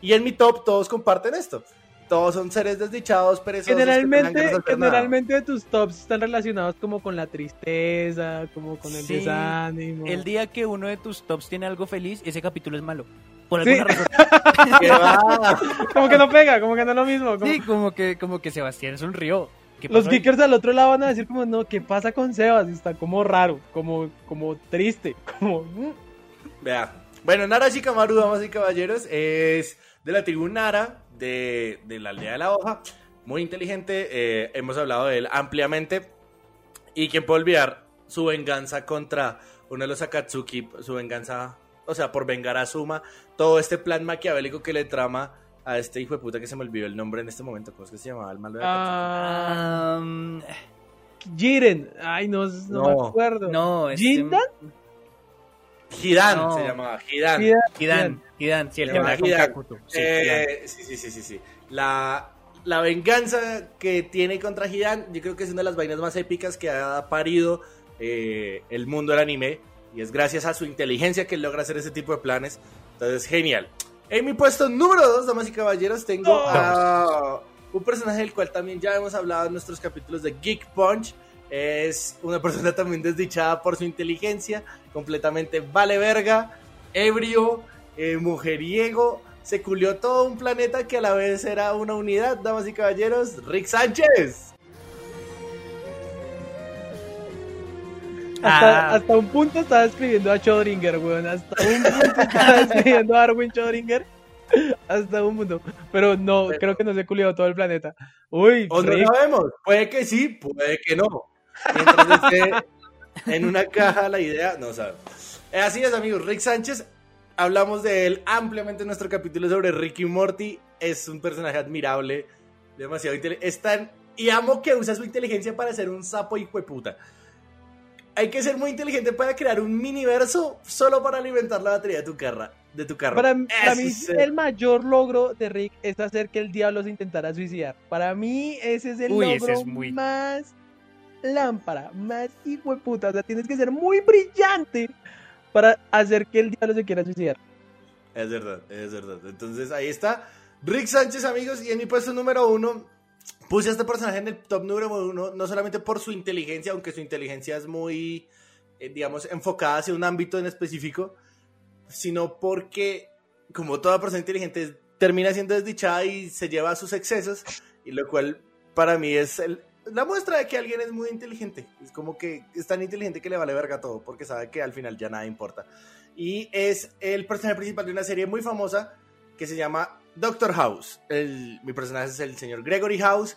Y en mi top todos comparten esto. Todos son seres desdichados, perezosos. que Generalmente, nada. generalmente tus tops están relacionados como con la tristeza, como con el Sí, desánimo. El día que uno de tus tops tiene algo feliz, ese capítulo es malo. Por Sí. alguna razón. Como que no pega, como que no es lo mismo. como- Sí, como que, como que Sebastián sonrió. ¿Qué Los pasó ahí? geekers al otro lado van a decir como, no, ¿qué pasa con Sebas? Está como raro, como, como triste, como... mm. Vea. Bueno, Nara Shikamaru, damas y caballeros, es de la tribu Nara, de, de la aldea de la hoja. Muy inteligente, eh, hemos hablado de él ampliamente. Y quien puede olvidar su venganza contra uno de los Akatsuki, su venganza, o sea, por vengar a Suma, todo este plan maquiavélico que le trama a este hijo de puta que se me olvidó el nombre en este momento. ¿Cómo es que se llamaba el malo de Akatsuki? Um, Jiren, ay, no, no, No, me acuerdo. no, este- ¿Jindan? Hidan no. se llamaba, Hidan. Hidan, Hidan, Hidan, sí, el que con Hidan. Kakuto. Sí, Hidan. Eh, sí, sí, sí, sí, sí. La, la venganza que tiene contra Hidan, yo creo que es una de las vainas más épicas que ha parido eh, el mundo del anime. Y es gracias a su inteligencia que logra hacer ese tipo de planes. Entonces, genial. En mi puesto número 2, damas y caballeros, tengo Dos. a un personaje del cual también ya hemos hablado en nuestros capítulos de Geek Punch. Es una persona también desdichada por su inteligencia, completamente vale verga, ebrio, eh, mujeriego. Se culió todo un planeta que a la vez era una unidad, damas y caballeros. Rick Sánchez. Hasta, Ah. hasta un punto estaba escribiendo a Schrödinger, weón. Hasta un punto estaba escribiendo a Arwin Schrödinger. Hasta un punto. Pero no, Pero- creo que no se culió todo el planeta. Uy, O no sabemos. Puede que sí, puede que no. Mientras esté en una caja la idea, no sabemos. Eh, Así es, amigos. Rick Sánchez, hablamos de él ampliamente en nuestro capítulo sobre Ricky Morty. Es un personaje admirable, demasiado inteligente. Es tan- Y amo que usa su inteligencia para ser un sapo hijo de puta. Hay que ser muy inteligente para crear un miniverso solo para alimentar la batería de tu carro. De tu carro. para, mí el mayor logro de Rick es hacer que el diablo se intentara suicidar. Para mí ese es el Uy, ese logro es muy- más lámpara, más hijo puta. O sea, tienes que ser muy brillante para hacer que el diablo se quiera suicidar. Es verdad, es verdad. Entonces ahí está. Rick Sánchez, amigos, y en mi puesto número uno puse a este personaje en el top número uno, no solamente por su inteligencia, aunque su inteligencia es muy, eh, digamos, enfocada hacia un ámbito en específico, sino porque, como toda persona inteligente, termina siendo desdichada y se lleva a sus excesos, y lo cual para mí es el- la muestra de que alguien es muy inteligente. Es como que es tan inteligente que le vale verga todo, porque sabe que al final ya nada importa. Y es el personaje principal de una serie muy famosa que se llama Doctor House. El- mi personaje es el señor Gregory House.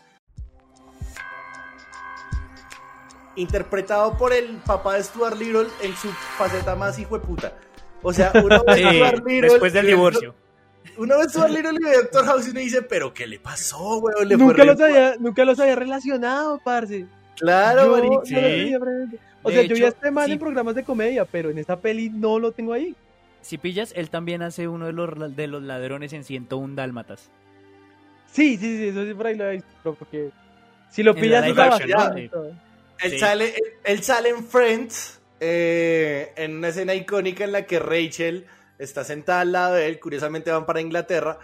Interpretado por el papá de Stuart Little en su faceta más hijo de puta. O sea, uno Sí, Stuart Little después del divorcio. Uno ve Stuart Little y ve Doctor House y uno dice, pero ¿qué le pasó, weón? Le Nunca los, mal". había, nunca los había relacionado, parce. Claro, Yo no O De sea, yo vi a hecho, este man sí. en programas de comedia, pero en esta peli no lo tengo ahí. Si pillas, él también hace uno de los, de los ladrones en 101 Dálmatas. Sí, sí, sí, eso sí por ahí lo he visto, porque si lo pillas ¿no? Él, Sí. sale, él, él sale en Friends, eh, en una escena icónica en la que Rachel está sentada al lado de él, curiosamente van para Inglaterra,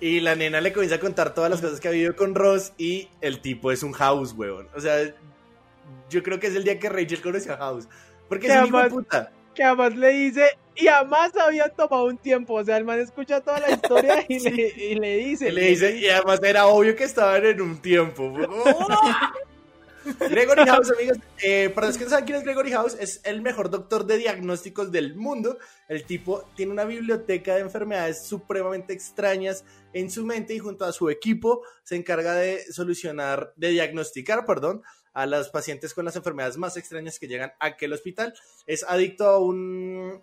y, y la nena le comienza a contar todas las cosas que ha vivido con Ross, y el tipo es un House, weón. O sea, yo creo que es el día que Rachel conoció a House, porque es un hijo de puta. que además le dice, y además había tomado un tiempo, o sea, el man escucha toda la historia y, le, y le dice, Y le dice, y además era obvio que estaban en un tiempo. Gregory House, amigos, eh, para los que no saben quién es Gregory House, es el mejor doctor de diagnósticos del mundo. El tipo tiene una biblioteca de enfermedades supremamente extrañas en su mente y junto a su equipo se encarga de solucionar, de diagnosticar, perdón, a los pacientes con las enfermedades más extrañas que llegan a aquel hospital. Es adicto a un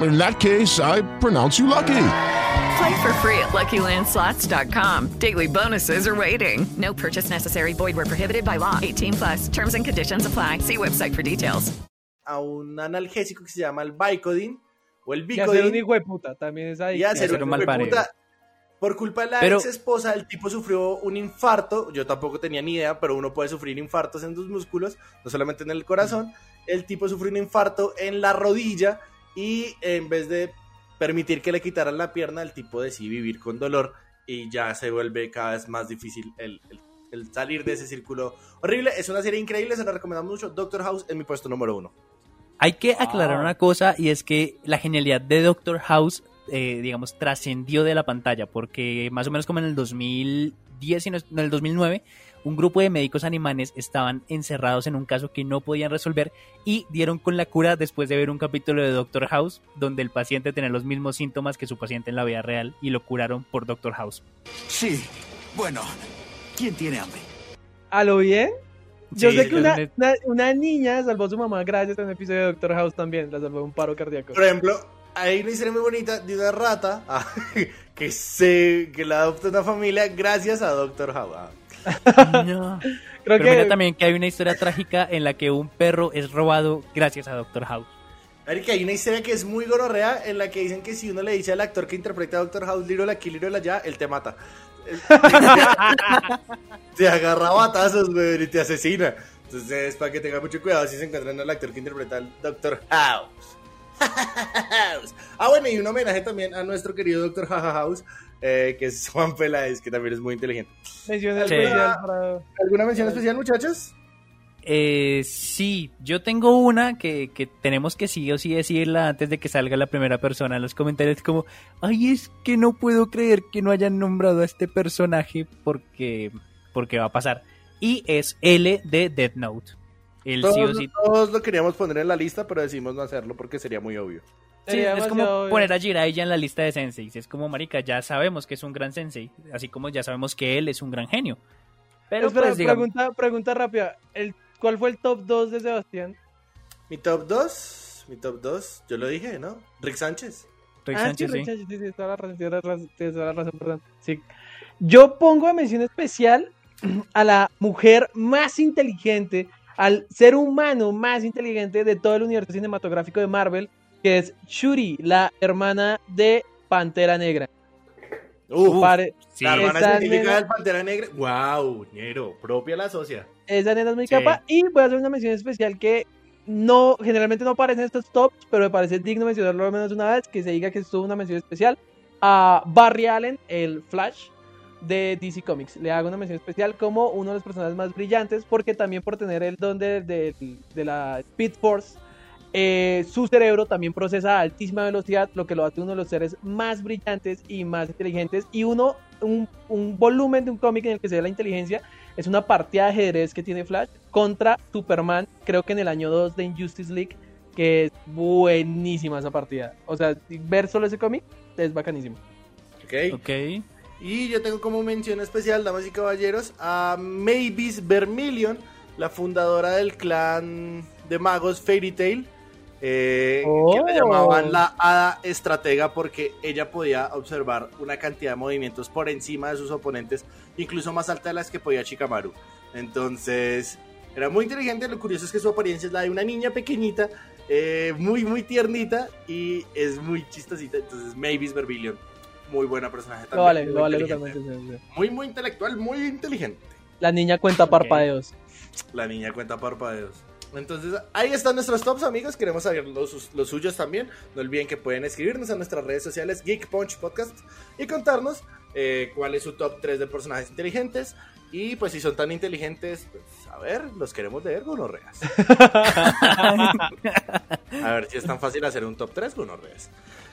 In that case, I pronounce you lucky. Play for free at LuckyLandSlots.com. Daily bonuses are waiting. No purchase necessary. Void where prohibited by law. 18 plus. Terms and conditions apply. See website for details. A un analgésico que se llama el Vicodin o el Y hacer un Vicodin hijo de puta, también es ahí. y hacer hacer un un mal hijo de puta. Por culpa de la Pero- ex esposa, el tipo sufrió un infarto. Yo tampoco tenía ni idea, pero uno puede sufrir infartos en tus músculos, no solamente en el corazón. El tipo sufrió un infarto en la rodilla y en vez de permitir que le quitaran la pierna, el tipo decidió vivir con dolor y ya se vuelve cada vez más difícil el, el- el salir de ese círculo horrible. Es una serie increíble, se la recomendamos mucho. Doctor House es mi puesto número uno. Hay que aclarar una cosa y es que la genialidad de Doctor House, eh, digamos, trascendió de la pantalla porque más o menos como en el 2010 y no, en el 2009, un grupo de médicos animales estaban encerrados en un caso que no podían resolver y dieron con la cura después de ver un capítulo de Doctor House donde el paciente tenía los mismos síntomas que su paciente en la vida real y lo curaron por Doctor House. Sí, bueno, ¿quién tiene hambre? ¿A lo bien? Yo Sí, sé que una, una, una niña salvó a su mamá gracias a un episodio de Doctor House también. La salvó de un paro cardíaco. Por ejemplo, hay una historia muy bonita de una rata ah, que se que la adopta una familia gracias a Doctor House. Ah. No. Creo Pero que mira también que hay una historia trágica en la que un perro es robado gracias a Doctor House. Hay una historia que es muy gonorrea en la que dicen que si uno le dice al actor que interpreta a Doctor House, Liro aquí, Liro allá, él te mata. te agarra batazos, güey, y te asesina. Entonces, para que tenga mucho cuidado si se encuentran al actor que interpreta al Doctor House. ah, bueno, y un homenaje también a nuestro querido Doctor House, eh, que es Juan Peláez, que también es muy inteligente. mención especial para... ¿Alguna mención especial, muchachos? Eh, sí, yo tengo una que, que tenemos que sí o sí decirla antes de que salga la primera persona en los comentarios como, ay, es que no puedo creer que no hayan nombrado a este personaje porque, porque va a pasar. Y es L de Death Note. El sí o Todos, sí. todos lo queríamos poner en la lista, pero decidimos no hacerlo porque sería muy obvio. Sí, Sería es como obvio. poner a Jiraiya en la lista de senseis. Es como, marica, ya sabemos que es un gran sensei. Así como ya sabemos que él es un gran genio. Pero Espera, pues, digamos, pregunta, pregunta rápida. El, ¿Cuál fue el top 2 de Sebastián? Mi top 2, mi top 2, yo lo dije, ¿no? Rick Sánchez. Rick ah, Sánchez, sí, Rick sí. Sánchez, sí, sí, toda la razón, tienes la razón, tienes toda la razón, perdón. Sí. Yo pongo a mención especial a la mujer más inteligente, al ser humano más inteligente de todo el universo cinematográfico de Marvel, que es Shuri, la hermana de Pantera Negra. Uf, Pare- Sí, la hermana científica nena- del Pantera Negra. Wow, ñero, propia la socia. Esa nena es muy Sí. capa. Y voy a hacer una mención especial que no, generalmente no aparece en estos tops, pero me parece digno mencionarlo al menos una vez, que se diga que estuvo una mención especial a Barry Allen, el Flash de DC Comics. Le hago una mención especial como uno de los personajes más brillantes, porque también por tener el don de, de- de la Speed Force, eh, su cerebro también procesa a altísima velocidad, lo que lo hace uno de los seres más brillantes y más inteligentes. Y uno, un, un volumen de un cómic en el que se ve la inteligencia, es una partida de ajedrez que tiene Flash contra Superman, creo que en el año 2 de Injustice League, que es buenísima esa partida. O sea, ver solo ese cómic es bacanísimo. Ok. Ok. Y yo tengo como mención especial, damas y caballeros, a Mavis Vermilion, la fundadora del clan de magos Fairy Tail. Eh, que la Oh. llamaban la hada estratega porque ella podía observar una cantidad de movimientos por encima de sus oponentes, incluso más alta de las que podía Chikamaru. Entonces, era muy inteligente. Lo curioso es que su apariencia es la de una niña pequeñita, eh, muy, muy tiernita y es muy chistosita. Entonces, Mavis Vermilion, muy buena personaje también. Lo vale, muy lo vale totalmente. Muy, muy intelectual, muy inteligente. La niña cuenta parpadeos. La niña cuenta parpadeos. Entonces, ahí están nuestros tops, amigos. Queremos saber los, los suyos también. No olviden que pueden escribirnos a nuestras redes sociales Geek Punch Podcast y contarnos eh, cuál es su top 3 de personajes inteligentes. Y pues si son tan inteligentes, pues a ver, los queremos leer gonorreas. a ver si es tan fácil hacer un top 3 gonorreas.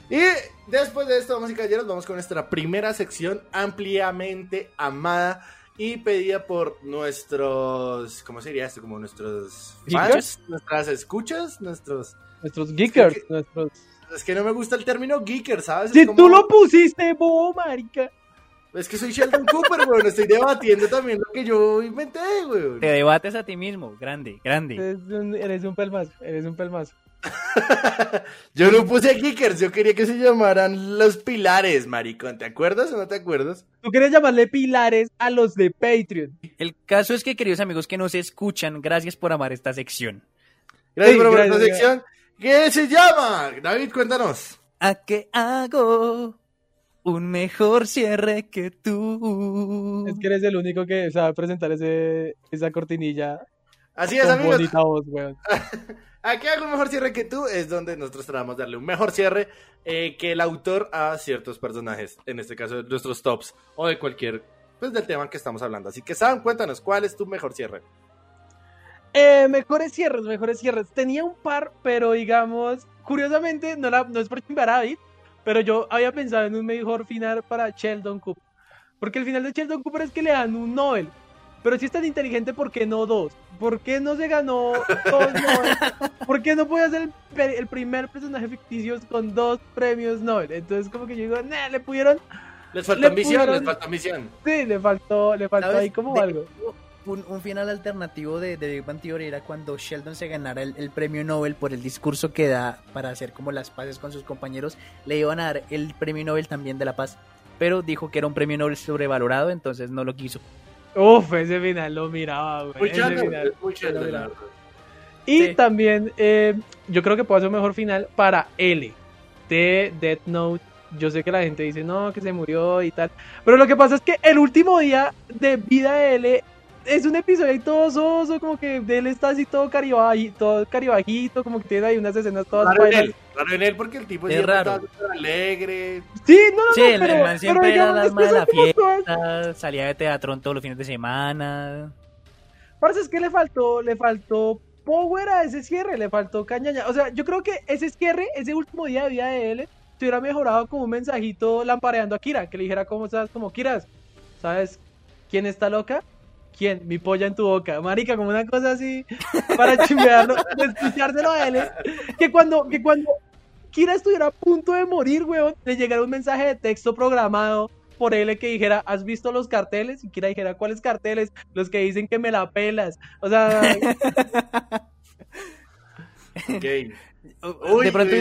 Y después de esto, vamos y caballeros, vamos con nuestra primera sección ampliamente amada y pedida por nuestros, ¿cómo se diría esto? Como nuestros fans, nuestras escuchas, nuestros... Nuestros geekers, nuestros... Es que no me gusta el término geeker, ¿sabes? Si tú lo pusiste, bobo, marica. Es que soy Sheldon Cooper, weón. Estoy debatiendo también lo que yo inventé, weón. Te debates a ti mismo. Grande, grande. Eres un, eres un pelmazo, eres un pelmazo. yo no puse Geekers, yo quería que se llamaran los pilares, maricón. ¿Te acuerdas o no te acuerdas? Tú querías llamarle pilares a los de Patreon. El caso es que, queridos amigos que nos escuchan, gracias por amar esta sección. Gracias sí, por amar esta sección. ¿Qué se llama? David, cuéntanos. ¿A qué hago? un mejor cierre que tú. Es que eres el único que sabe presentar ese, esa cortinilla. Así es, amigos. Bonita voz, Aquí hago un mejor cierre que tú es donde nosotros tratamos de darle un mejor cierre eh, que el autor a ciertos personajes, en este caso de nuestros tops o de cualquier, pues del tema que estamos hablando. Así que, Sam, cuéntanos, ¿cuál es tu mejor cierre? Eh, mejores cierres, mejores cierres. Tenía un par, pero digamos, curiosamente, no, es por chimbar a David, pero yo había pensado en un mejor final para Sheldon Cooper. Porque el final de Sheldon Cooper es que le dan un Nobel. Pero si es tan inteligente, ¿por qué no dos? ¿Por qué no se ganó dos Nobel? ¿Por qué no puede ser el, primer personaje ficticio con dos premios Nobel? Entonces, como que yo digo, nah, le pudieron. Les faltó ambición, les faltó ambición. Sí, le faltó, le faltó ahí como algo un, final alternativo de, de Big Bang Theory era cuando Sheldon se ganara el, premio Nobel por el discurso que da para hacer como las paces con sus compañeros, le iban a dar el premio Nobel también de la paz, pero dijo que era un premio Nobel sobrevalorado, entonces no lo quiso. Uf, ese final lo miraba, güey. Y también, eh, yo creo que puede ser un mejor final para L de Death Note yo sé que la gente dice, no, que se murió y tal. Pero lo que pasa es que el último día de vida de L es un episodio ahí todo soso, como que él está así todo caribajito, todo caribajito, como que tiene ahí unas escenas todas raro en él, raro en él porque el tipo es raro. alegre. Sí, no, no, sí, el, pero, man siempre era el alma de la fiesta, salía de teatro todos los fines de semana. Parece es que le faltó, le faltó power a ese cierre, le faltó cañaña. O sea, yo creo que ese cierre, ese último día de vida de él, se hubiera mejorado como un mensajito lampareando a Kira, que le dijera cómo estás, como Kiras, ¿sabes quién está loca? ¿Quién? Mi polla en tu boca. Marica, como una cosa así para chimbearlo, despreciárselo a él. Que cuando, que cuando Kira estuviera a punto de morir, weón, le llegara un mensaje de texto programado por él que dijera, ¿has visto los carteles? Y Kira dijera, ¿cuáles carteles? Los que dicen que me la pelas. O sea... ok. Uy, de pronto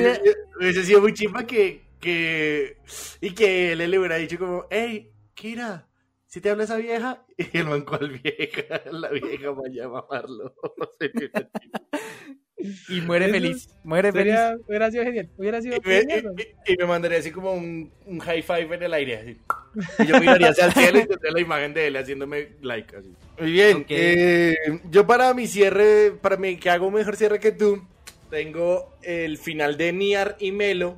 hubiese sido muy chimba que, que... Y que él le hubiera dicho como, hey, Kira, si te habla esa vieja, y el man, ¿cuál vieja? La vieja vaya a mamarlo. y muere feliz, muere feliz. Hubiera sido genial, hubiera sido y me, y, me mandaría así como un, un, high five en el aire, así. Y yo miraría hacia el cielo y tendría la imagen de él haciéndome like, así. Muy bien, eh, yo para mi cierre, para mí que hago un mejor cierre que tú, tengo el final de Niar y Melo,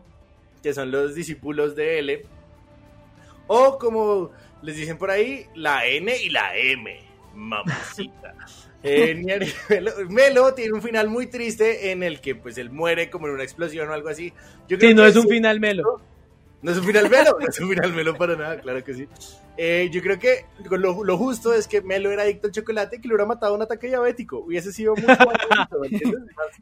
que son los discípulos de L. O como les dicen por ahí la N y la M. Mamacita. Eh, Melo, tiene un final muy triste en el que pues él muere como en una explosión o algo así. Yo sí, no es un final Melo. No es un final Melo, no es un final Melo para nada, claro que sí. Eh, yo creo que lo, lo, justo es que Melo era adicto al chocolate y que le hubiera matado un ataque diabético. Hubiese sido muy bonito,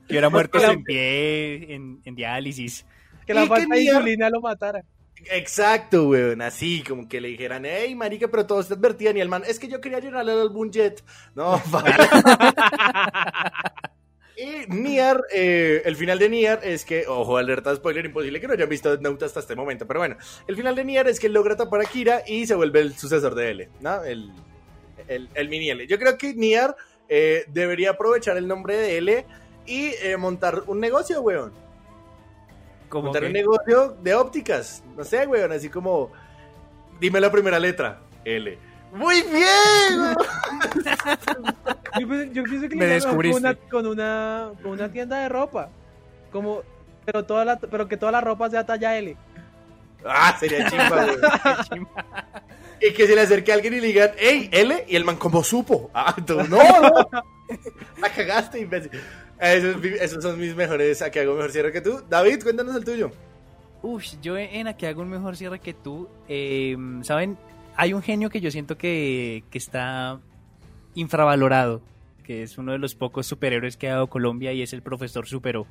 Que hubiera muerto en pie, en, en, diálisis. Que la falta de insulina lo matara. Exacto, weón, así como que le dijeran, hey, marica, pero todos te advertían y el man, es que yo quería llenarle al álbum Jet. No, Y Niar, eh, el final de Niar es que, ojo, alerta spoiler, imposible que no hayan visto Note hasta este momento, pero bueno, el final de Niar es que logra tapar a Kira y se vuelve el sucesor de L, ¿no? El, el, mini L. Yo creo que Niar eh, debería aprovechar el nombre de L y eh, montar un negocio, weón montar un negocio de ópticas. No sé, weón, así como. Dime la primera letra. L. ¡Muy bien! Yo, pienso- que Me le iba mejor con descubriste. una, con una con una tienda de ropa. Como pero toda la pero que toda la ropa sea talla L. Ah, sería chimba, güey. Y que se le acerque a alguien y le digan, hey, L, y el man, como supo? Ah, no, no. La cagaste, imbécil. Esos, esos son mis mejores, a que hago mejor cierre que tú. David, cuéntanos el tuyo. Uf, yo en la que hago un mejor cierre que tú, eh, ¿saben? Hay un genio que yo siento que, que está infravalorado, que es uno de los pocos superhéroes que ha dado Colombia y es el profesor Superó.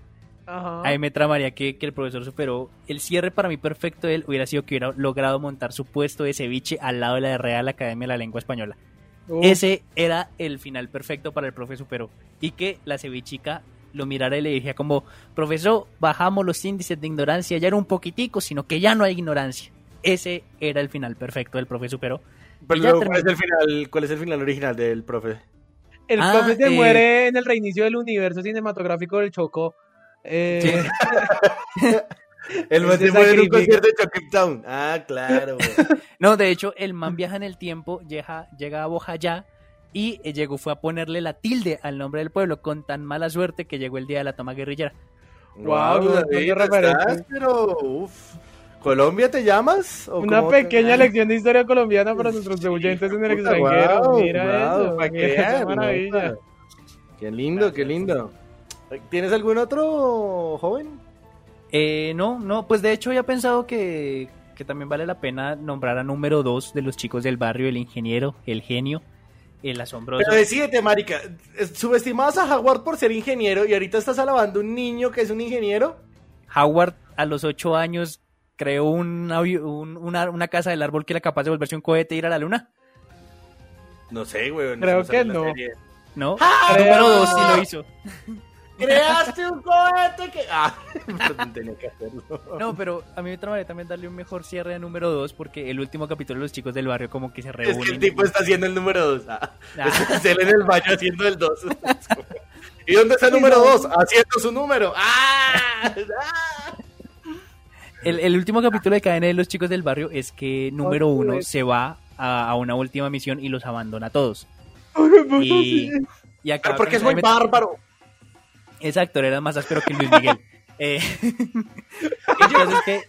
Ajá. Ahí me tramaría que, que el profesor superó. El cierre para mí perfecto de él hubiera sido que hubiera logrado montar su puesto de ceviche al lado de la Real Academia de la Lengua Española. Ese era el final perfecto para el profe superó. Y que la cevichica lo mirara y le dijera como, profesor, bajamos los índices de ignorancia, ya era un poquitico, sino que ya no hay ignorancia. Ese era el final perfecto del profe superó. Pero luego, ¿cuál, es el final, ¿Cuál es el final original del profe? El Ah, profe se eh. muere en el reinicio del universo cinematográfico del Chocó. Eh, El man se fue en un concierto de Chucky Town. Ah, claro, güey. No, de hecho, el man viaja en el tiempo, llega, llega a Bojayá y eh, llegó, fue a ponerle la tilde al nombre del pueblo con tan mala suerte que llegó el día de la toma guerrillera. David, referencia. estás, pero, uf. ¿Colombia te llamas? ¿O una te- pequeña lección de historia colombiana para nuestros oyentes en el extranjero. guau, Mira eso. mira esa vean, maravilla. Qué lindo, qué lindo. ¿Tienes algún otro joven? Eh, no, no, pues de hecho había pensado que, que también vale la pena nombrar a número dos de los chicos del barrio, el ingeniero, el genio, el asombroso. Pero decídete, marica. ¿Subestimabas a Howard por ser ingeniero y ahorita estás alabando a un niño que es un ingeniero? Howard a los ocho años creó un una, una casa del árbol que era capaz de volverse un cohete e ir a la luna. No sé, güey. Creo sale que no. serie. ¿No? ¡Ah! Número dos sí lo hizo. Creaste un cohete que. Ah, no tenía que hacerlo. No, pero a mí me tramaría también darle un mejor cierre a número dos porque el último capítulo de los chicos del barrio como que se Es reúnen. que el tipo está haciendo el número 2. Ah, Ah. Es él en el baño haciendo el 2. ¿Y dónde está el número 2? Haciendo su número. ¡Ah! ¡Ah! El, el último capítulo de Cadena de los chicos del barrio es que número uno se va a, a una última misión y los abandona a todos. Y, sí. y acaba Pero porque es muy bárbaro. Exacto, era más áspero que Luis Miguel. Eh, entonces que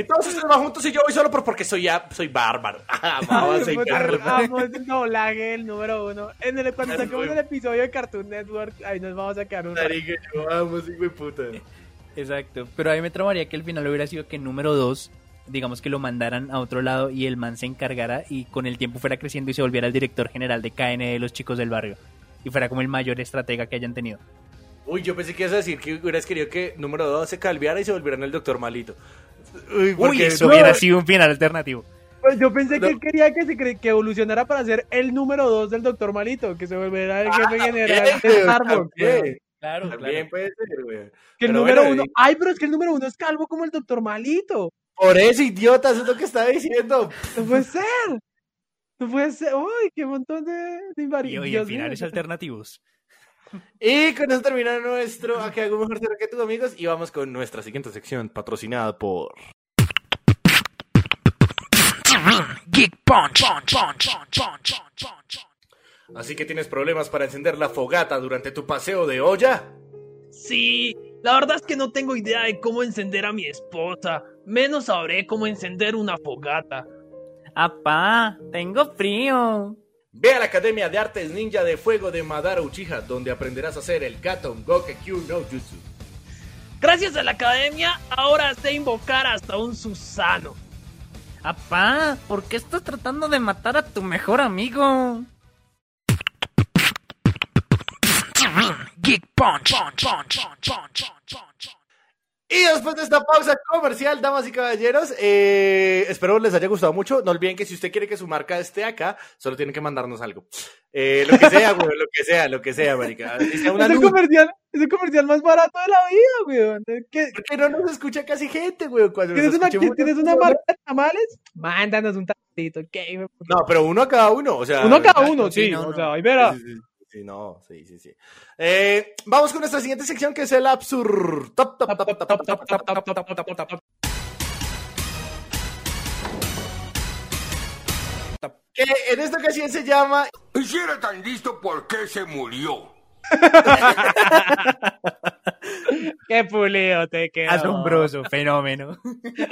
Y todos ustedes van juntos y yo voy solo por porque soy, ya- soy bárbaro. Ah, mamá, Ay, soy bárbaro. amo ese doblaje, el número uno. En el, cuando saquemos muy- el episodio de Cartoon Network, ahí nos vamos a quedar un. Marica, yo amo ese hijo de puta. Exacto, pero a mí me tramaría que el final hubiera sido que número dos, digamos que lo mandaran a otro lado y el man se encargara y con el tiempo fuera creciendo y se volviera el director general de KN de los chicos del barrio y fuera como el mayor estratega que hayan tenido. Uy, yo pensé que ibas a decir que hubieras querido que número 2 se calviara y se volviera en el doctor malito. Uy, Uy, porque eso no, hubiera sido un final alternativo. Pues yo pensé No. que él quería que, se cre- que evolucionara para ser el número dos del Doctor Malito, que se volviera el jefe Ah, general de Starbucks. también. Claro, También puede ser, güey. Que el Pero número bueno, uno. y- Ay, pero es que el número uno es calvo como el Doctor Malito. Por eso, idiota, eso es lo que estaba diciendo. No puede ser. No puede ser. Uy, qué montón de, de Y invariantes. hoy en finales alternativos. Y con eso termina nuestro Aquí hago mejor cierre que tú, amigos. Y vamos con nuestra siguiente sección, patrocinada por. Geek Punch. Así que tienes problemas para encender la fogata durante tu paseo de olla. Sí, la verdad es que no tengo idea de cómo encender a mi esposa. Menos sabré cómo encender una fogata. Apá, tengo frío. Ve a la Academia de Artes Ninja de Fuego de Madara Uchiha, donde aprenderás a hacer el Gaton Gokekyu no Jutsu. Gracias a la academia, ahora sé invocar hasta un Susano. Apá, ¿por qué estás tratando de matar a tu mejor amigo? Geek Punch. Y después de esta pausa comercial, damas y caballeros, eh, espero les haya gustado mucho. No olviden que si usted quiere que su marca esté acá, solo tienen que mandarnos algo. Eh, lo que sea, güey, lo que sea, lo que sea, marica. Así sea una es, el comercial, es el comercial más barato de la vida, que- Porque no nos escucha casi gente, güey. Cuando ¿Tienes una, ¿Tienes una marca de tamales? Mándanos un tacito, ¿qué? No, pero uno a cada uno, o sea. Uno a cada uno, sí, no, o no. sea, ahí verá. Sí, sí, sí, no, sí, sí, sí. Eh, vamos con nuestra siguiente sección que es el absurd. Top, top, top, top, top, top, top, top, top, top, top, top, top. Que en esta ocasión se llama si era tan listo, ¿por qué se murió? Qué pulido te quedó. Asombroso, fenómeno.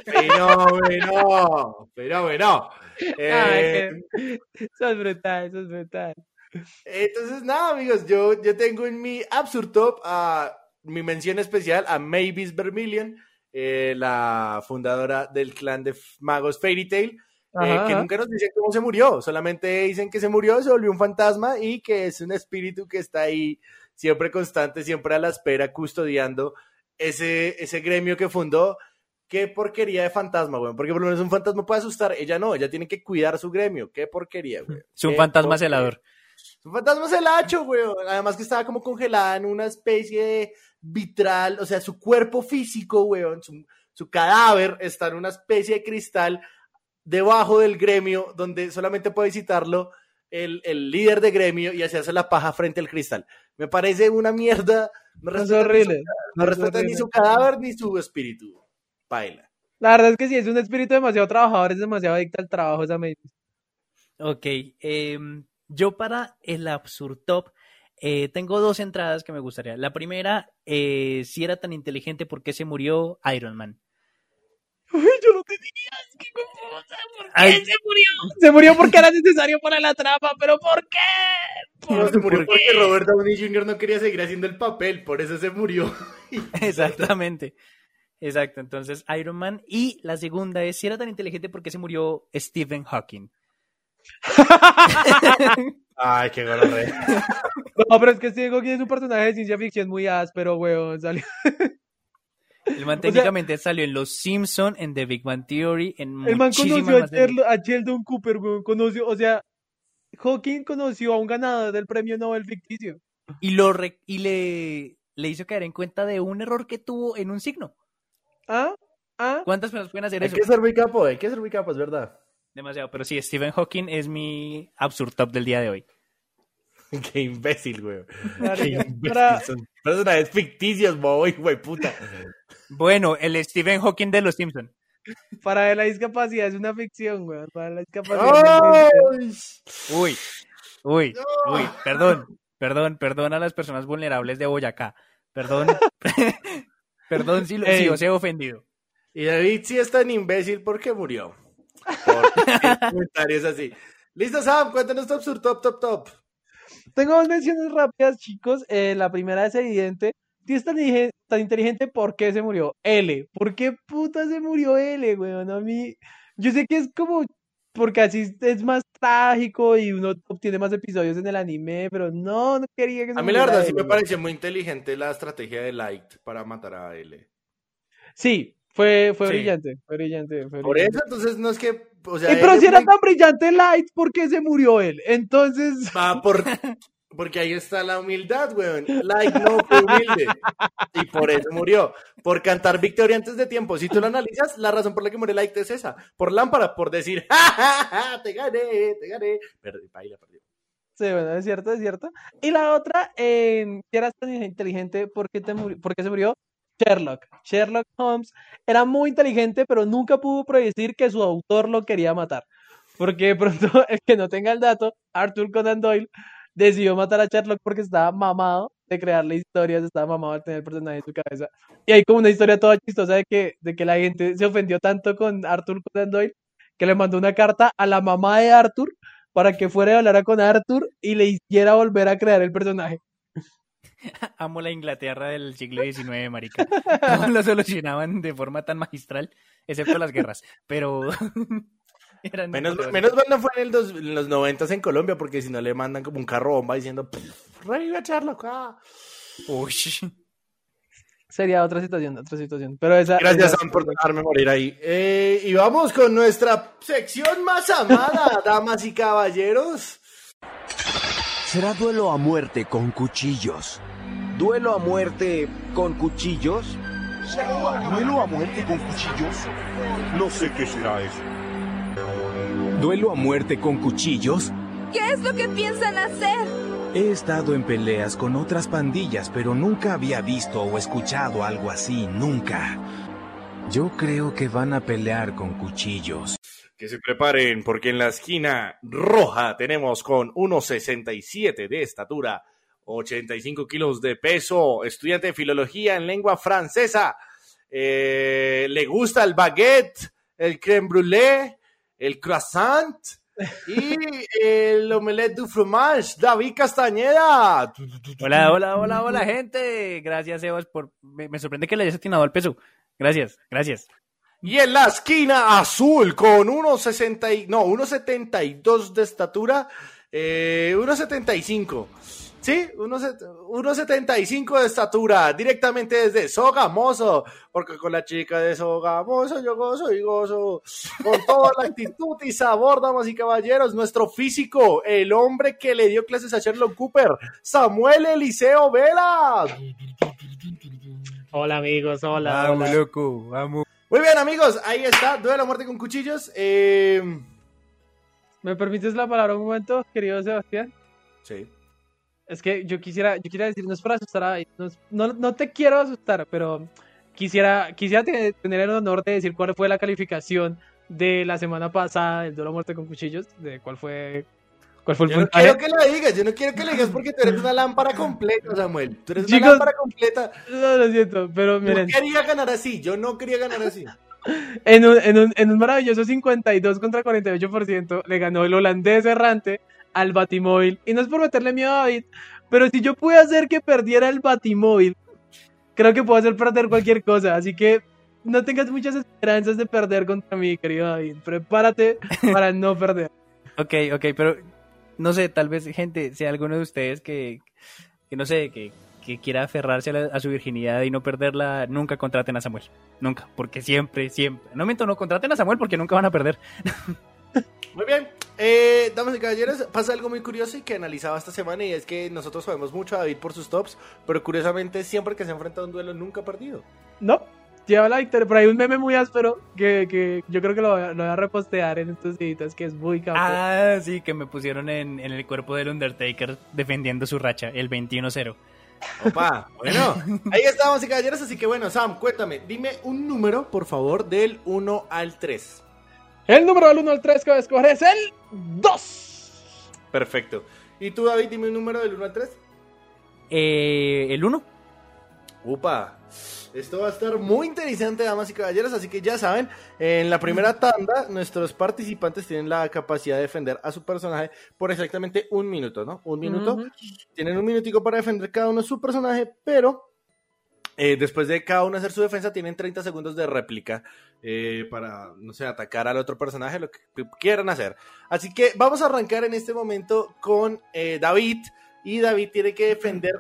Fenómeno, fenómeno. Eh, Ay, qué- es brutal, eso es brutal. Entonces, nada, amigos, yo, yo tengo en mi Absurd Top a mi mención especial a Mavis Vermilion, eh, la fundadora del clan de magos Fairy Tail, eh, que nunca nos dicen cómo se murió, solamente dicen que se murió, se volvió un fantasma y que es un espíritu que está ahí siempre constante, siempre a la espera, custodiando ese, ese gremio que fundó. Qué porquería de fantasma, güey. Porque por lo menos un fantasma puede asustar. Ella no, ella tiene que cuidar su gremio. Qué porquería, güey. Es un fantasma porquería. celador. Fantasma celacho, güey. Además que estaba como congelada en una especie de vitral, o sea, su cuerpo físico, güey, su, su cadáver está en una especie de cristal debajo del gremio, donde solamente puede visitarlo el, el líder de gremio y hacerse la paja frente al cristal. Me parece una mierda. No Es respeta, ni su, no Es respeta ni su cadáver ni su espíritu. Paila. La verdad es que sí, es un espíritu demasiado trabajador, es demasiado adicto al trabajo esa Mavis. Ok, em, yo para el Absurd Top eh, tengo dos entradas que me gustaría. La primera, eh, si era tan inteligente, ¿por qué se murió Iron Man? Uy, yo no tenía, es que confusa, ¿por qué Ay. se murió? Se murió porque era necesario para la trama, pero ¿por qué? No, se murió ¿Por porque Robert Downey Jr. no quería seguir haciendo el papel, por eso se murió. Exactamente. Exacto, entonces Iron Man. Y la segunda es, si era tan inteligente, ¿por qué se murió Stephen Hawking? Ay, qué gonorrea. No, pero es que Stephen Hawking es un personaje de ciencia ficción muy áspero, weón. Salió... El man O sea- técnicamente salió en Los Simpson, en The Big Bang Theory, en El man conoció a, Sheldon Cooper, weón. Conoció, o sea, Hawking conoció a un ganador del premio Nobel ficticio. Y, lo re- y le, le hizo caer en cuenta de un error que tuvo en un signo. ¿Ah? ¿Ah? ¿Cuántas personas pueden hacer Hay eso? que ser muy capo, hay que ser muy capo, es verdad. Demasiado, pero sí, Stephen Hawking es mi absurd top del día de hoy. Qué imbécil, güey. Qué imbécil. para- Son personajes ficticios, bobo, güey, puta. Bueno, el Stephen Hawking de Los Simpson. Para la discapacidad es una ficción, weón. Para la discapacidad. es ¡Ay! Uy, uy, uy, perdón, perdón, perdón a las personas vulnerables de Boyacá. Perdón, perdón si, lo, si os he ofendido. Y David sí es tan imbécil porque murió. Por comentarios así. Listo, Sam, cuéntanos tu absurdo top, top, top. Tengo dos menciones rápidas, chicos. Eh, la primera es evidente. Si es tan, tan inteligente, ¿por qué se murió? L. ¿Por qué puta se murió L, weón? A mí, yo sé que es como, porque así es más trágico y uno obtiene más episodios en el anime, pero no, no quería que se A mí la verdad sí me pareció muy inteligente la estrategia de Light para matar a L. Sí, fue, fue Sí. brillante, fue brillante, fue Por brillante. eso, entonces, no es que... O sea, pero si era muy- tan brillante Light, ¿por qué se murió él? Entonces, Ah, por... Porque ahí está la humildad, weón. Light no fue humilde. Y por eso murió. Por cantar victoria antes de tiempo. Si tú lo analizas, la razón por la que muere Light es esa. Por lámpara, por decir, ¡Ja, ja, ja! Te gané, te gané. Perdí, baila, perdió. Sí, bueno, es cierto, es cierto. Y la otra, eh, si eras tan inteligente, ¿por qué, te muri- por qué se murió? Sherlock. Sherlock Holmes era muy inteligente, pero nunca pudo predecir que su autor lo quería matar. Porque de pronto, el que no tenga el dato, Arthur Conan Doyle decidió matar a Sherlock porque estaba mamado de crearle historias, estaba mamado de tener el personaje en su cabeza. Y hay como una historia toda chistosa de que, de que la gente se ofendió tanto con Arthur Conan Doyle que le mandó una carta a la mamá de Arthur para que fuera y hablara con Arthur y le hiciera volver a crear el personaje. Amo la Inglaterra del siglo XIX, marica. Todos lo solucionaban de forma tan magistral, excepto las guerras. Pero... eran Menos, menos mal no fue en, el dos- en los noventas en Colombia, porque si no le mandan como un carro bomba diciendo, "Pff, revive a Sherlock. ah". Uy. Sería otra situación, otra situación. Pero esa. Gracias, esa- Sam, por dejarme morir ahí. Eh, y vamos con nuestra sección más amada, damas y caballeros. Será duelo a muerte con cuchillos. ¿Duelo a muerte con cuchillos? ¿Duelo a muerte con cuchillos? No sé qué será eso. ¿Duelo a muerte con cuchillos? ¿Qué es lo que piensan hacer? He estado en peleas con otras pandillas, pero nunca había visto o escuchado algo así, nunca. Yo creo que van a pelear con cuchillos. Que se preparen porque en la esquina roja tenemos con 1,67 de estatura, 85 kilos de peso, estudiante de filología en lengua francesa. Eh, le gusta el baguette, el crème brûlée, el croissant y el omelette du fromage. David Castañeda. Hola, hola, hola, hola, gente. Gracias, Sebas, por... Me, me sorprende que le hayas atinado al peso. Gracias, gracias. Y en la esquina azul con 1,60 y- no, 1,72 de estatura, eh, 1,75. Sí, 1,set- 1,75 de estatura, directamente desde Sogamoso, porque con la chica de Sogamoso yo gozo y gozo, con toda la actitud y sabor, damas y caballeros, nuestro físico, el hombre que le dio clases a Sherlock Cooper, Samuel Eliseo Vela. Hola amigos, hola. Vamos, hola. loco, vamos. Muy bien, amigos, ahí está, Duelo a muerte con cuchillos. Eh, ¿Me permites la palabra un momento, querido Sebastián? Sí. Es que yo quisiera, yo quisiera decir, no es para asustar a no, no, no te quiero asustar, pero quisiera, quisiera te- tener el honor de decir cuál fue la calificación de la semana pasada del duelo a muerte con cuchillos, de cuál fue, cuál fue el Yo no puntaje. quiero que la digas, yo no quiero que la digas porque tú eres una lámpara completa, Samuel. Tú eres una lámpara completa. No, lo siento, pero Yo miren, quería ganar así, yo no quería ganar así. en un, en un, en un maravilloso 52 contra 48% le ganó el holandés errante al Batimóvil. Y no es por meterle miedo a David, pero si yo pude hacer que perdiera el Batimóvil, creo que puedo hacer perder cualquier cosa. Así que no tengas muchas esperanzas de perder contra mí, querido David. Prepárate para no perder. Ok, ok, pero no sé, tal vez, gente, sea alguno de ustedes que, que no sé, que, que quiera aferrarse a, la- a su virginidad y no perderla, nunca contraten a Samuel. Nunca, porque siempre, siempre. No miento, no contraten a Samuel porque nunca van a perder. Muy bien, eh, damas y caballeros, pasa algo muy curioso y que analizaba esta semana y es que nosotros sabemos mucho a David por sus tops, pero curiosamente siempre que se ha enfrentado a un duelo nunca ha perdido. No, lleva la victoria. Por ahí un meme muy áspero que, que yo creo que lo voy a, lo voy a repostear en estos días, que es muy capo. Ah, sí, que me pusieron en, en el cuerpo del Undertaker defendiendo su racha, el 21-0. Opa, bueno, ahí estamos y caballeros, así que bueno, Sam, cuéntame, dime un número, por favor, del 1 al 3. El número del 1 al 3 que voy a escoger es el 2. Perfecto. ¿Y tú, David, dime un número del 1 al 3? Eh, el 1. Upa. Esto va a estar muy interesante, damas y caballeros, así que ya saben, en la primera tanda nuestros participantes tienen la capacidad de defender a su personaje por exactamente un minuto, ¿no? Un minuto. Tienen un minutico para defender cada uno su personaje, pero eh, después de cada uno hacer su defensa tienen 30 segundos de réplica eh, para, no sé, atacar al otro personaje, lo que quieran hacer. Así que vamos a arrancar en este momento con eh, David. Y David tiene que defender,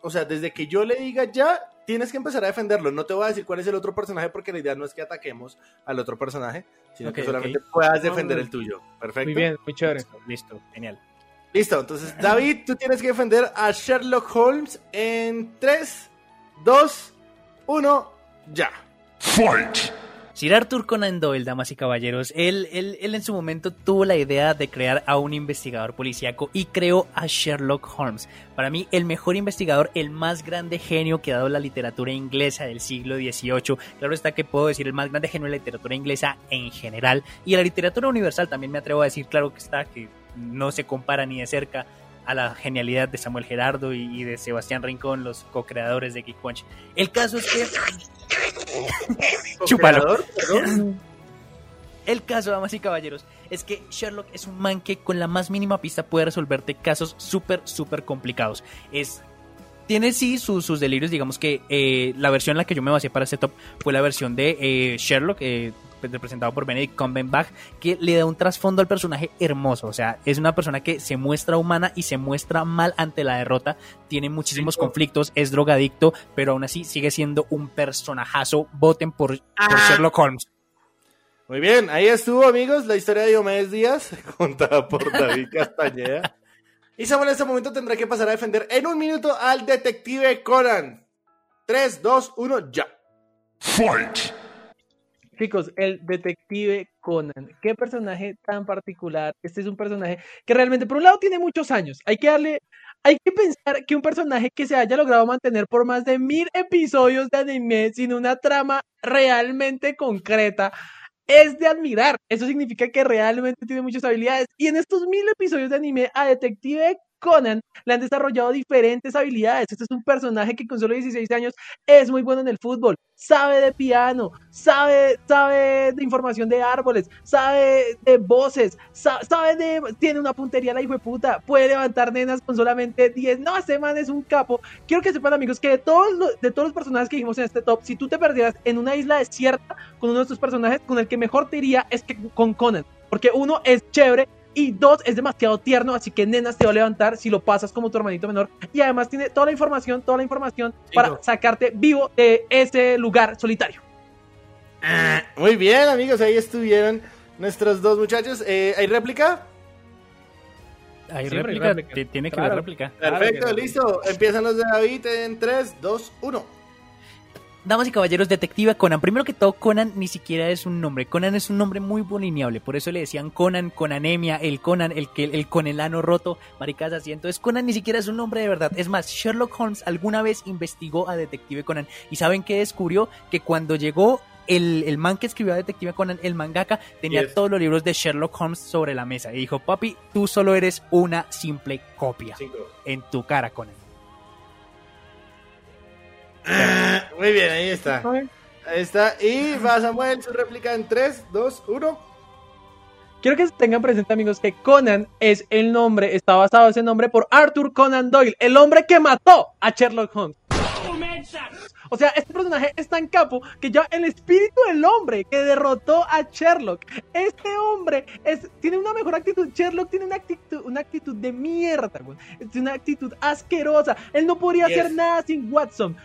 o sea, desde que yo le diga ya, tienes que empezar a defenderlo. No te voy a decir cuál es el otro personaje porque la idea no es que ataquemos al otro personaje, sino que solamente puedas defender el tuyo. Perfecto. Muy bien, muy chévere. Listo, listo, genial. Listo, entonces David, tú tienes que defender a Sherlock Holmes en 3, 2, 1, ya. Fight! Sir Arthur Conan Doyle, damas y caballeros, él, él, él en su momento tuvo la idea de crear a un investigador policíaco y creó a Sherlock Holmes. Para mí, el mejor investigador, el más grande genio que ha dado la literatura inglesa del siglo XVIII. Claro está que puedo decir el más grande genio de la literatura inglesa en general. Y la literatura universal también me atrevo a decir, claro que está, que no se compara ni de cerca a la genialidad de Samuel Gerardo y, de Sebastián Rincón, los co-creadores de Geek Punch. El caso es que... Chúpalo. El caso, damas y caballeros, es que Sherlock es un man que con la más mínima pista puede resolverte casos súper, súper complicados. Es. Tiene sí sus, sus delirios, digamos que eh, la versión en la que yo me basé para este top fue la versión de eh, Sherlock, eh, representado por Benedict Cumberbatch, que le da un trasfondo al personaje hermoso. O sea, es una persona que se muestra humana y se muestra mal ante la derrota. Tiene muchísimos Sí. conflictos, es drogadicto, pero aún así sigue siendo un personajazo. Voten por, por Sherlock Holmes. Muy bien, ahí estuvo, amigos, la historia de Diomedes Díaz, contada por David Castañeda. Y Samuel en este momento tendrá que pasar a defender en un minuto al detective Conan. 3, 2, 1, ya. Fight! Chicos, el detective Conan. Qué personaje tan particular. Este es un personaje que realmente, por un lado, tiene muchos años. Hay que darle, hay que pensar que un personaje que se haya logrado mantener por más de mil episodios de anime sin una trama realmente concreta es de admirar. Eso significa que realmente tiene muchas habilidades. Y en estos mil episodios de anime, a Detective Conan le han desarrollado diferentes habilidades. Este es un personaje que con solo 16 años es muy bueno en el fútbol, sabe de piano, sabe, sabe de información de árboles, sabe de voces, sa- sabe de. Tiene una puntería la hijo de puta, puede levantar nenas con solamente 10. No, ese man es un capo. Quiero que sepan, amigos, que de todos, los, de todos los personajes que dijimos en este top, si tú te perdieras en una isla desierta con uno de estos personajes, con el que mejor te iría es con Conan. Porque uno es chévere, y dos, es demasiado tierno, así que nenas te va a levantar si lo pasas como tu hermanito menor. Y además tiene toda la información, toda la información para sacarte vivo de ese lugar solitario. Muy bien, amigos, ahí estuvieron nuestros dos muchachos. Eh, ¿Hay réplica? Hay réplica, réplica. ti- tiene que Claro. haber réplica. Perfecto, listo. Empiezan los de David en 3, 2, 1. Damas y caballeros, Detective Conan. Primero que todo, Conan ni siquiera es un nombre. Conan es un nombre muy bolineable. Por eso le decían Conan, con anemia, el Conan, el que el con el ano roto, maricas así. Entonces, Conan ni siquiera es un nombre de verdad. Es más, Sherlock Holmes alguna vez investigó a Detective Conan. ¿Y saben qué descubrió? Que cuando llegó el, el man que escribió a Detective Conan, el mangaka, tenía Yes. todos los libros de Sherlock Holmes sobre la mesa. Y dijo, papi, tú solo eres una simple copia. En tu cara, Conan. Muy bien, ahí está. Ahí está. Y va Samuel, su réplica en 3, 2, 1. Quiero que tengan presente, amigos, que Conan es el nombre, está basado ese nombre por Arthur Conan Doyle, el hombre que mató a Sherlock Holmes. O sea, este personaje es tan capo que ya el espíritu del hombre que derrotó a Sherlock, este hombre es, tiene una mejor actitud. Sherlock tiene una actitud, una actitud de mierda, güey. Es una actitud asquerosa. Él no podría Yes. hacer nada sin Watson.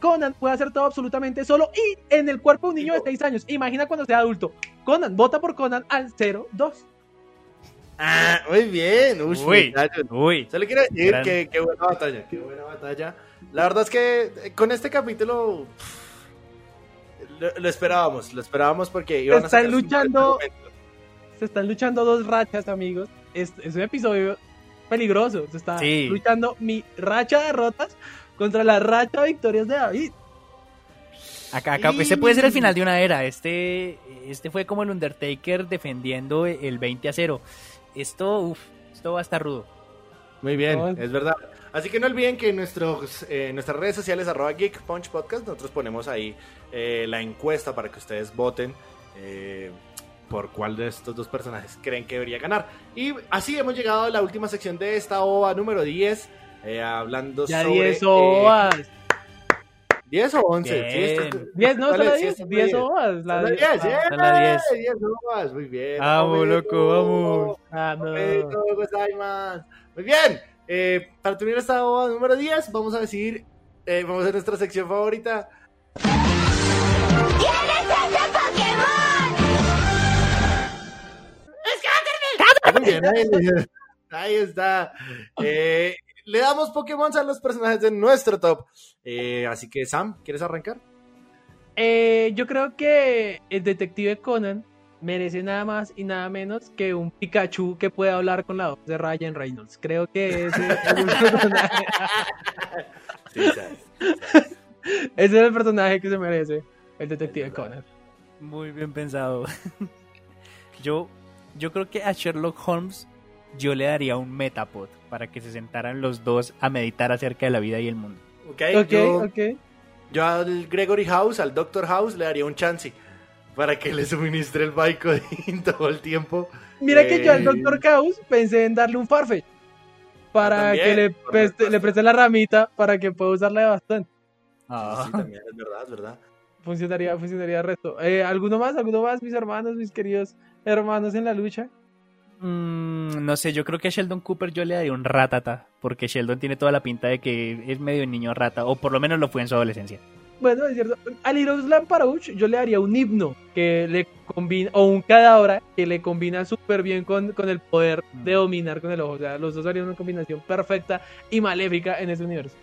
Conan puede hacer todo absolutamente solo y en el cuerpo de un niño de 6 años. Imagina cuando sea adulto. Conan, vota por Conan al 0-2. Ah, muy bien. Uy, Uy, uy. Solo quiero decir Gran- que qué buena batalla. Qué buena batalla. La verdad es que eh, con este capítulo. pff, Lo, lo esperábamos, lo esperábamos porque iban a Están sus luchando-. Se están luchando dos rachas, amigos. Es, es un episodio peligroso. Se está Sí. luchando mi racha de derrotas contra la racha de victorias de David. Acá, acá, este puede ser el final de una era. Este, este fue como el Undertaker defendiendo el 20 a 0. Esto, uf, esto va a estar rudo. Muy bien, No, es verdad. Así que no olviden que en nuestros, eh, nuestras redes sociales, arroba Geek Punch Podcast, nosotros ponemos ahí eh, la encuesta para que ustedes voten eh, por cuál de estos dos personajes creen que debería ganar. Y así hemos llegado a la última sección de esta OVA número 10, eh, hablando Ya sobre... 10 eh, ovas. 10 o 11. Bien. Sí, esto- 10, no, solo sí, 10. esto fue 10 10. ovas. La Solo de- 10, ah, ¡eh! son las 10. 10 ovas, muy bien. Vamos, loco, vamos. Ah, gozaimasu. Muy bien, eh, para terminar esta OVA número 10, vamos a decir, eh, vamos a hacer nuestra sección favorita. Muy bien, ahí, ahí está. Eh, le damos Pokémon a los personajes de nuestro top. Eh, así que, Sam, ¿quieres arrancar? Eh, yo creo que el detective Conan merece nada más y nada menos que un Pikachu que pueda hablar con la voz de Ryan Reynolds. Creo que ese es el personaje, Sí, sabes. ese es el personaje que se merece el detective Conan. Muy bien pensado. yo, yo creo que a Sherlock Holmes yo le daría un Metapod para que se sentaran los dos a meditar acerca de la vida y el mundo. Ok, Ok, yo, ok. yo al Gregory House, al Doctor House, le daría un chance para que le suministre el Vicodin todo el tiempo. Mira que yo al Eh, Dr. Chaos pensé en darle un Farfetch para También, que le preste, le preste la ramita para que pueda usarla de bastante. Ah. Sí, también, es verdad, es verdad. Funcionaría, funcionaría el resto. Eh, ¿Alguno más? ¿Alguno más, mis hermanos, mis queridos hermanos en la lucha? Mm, no sé, yo creo que a Sheldon Cooper yo le daría un ratata, porque Sheldon tiene toda la pinta de que es medio niño rata, o por lo menos lo fue en su adolescencia. Bueno, es cierto. A Liroslav Parouch yo le daría un himno que le combina, o un cadabra que le combina súper bien con, con el poder de dominar con el ojo. O sea, los dos harían una combinación perfecta y maléfica en ese universo.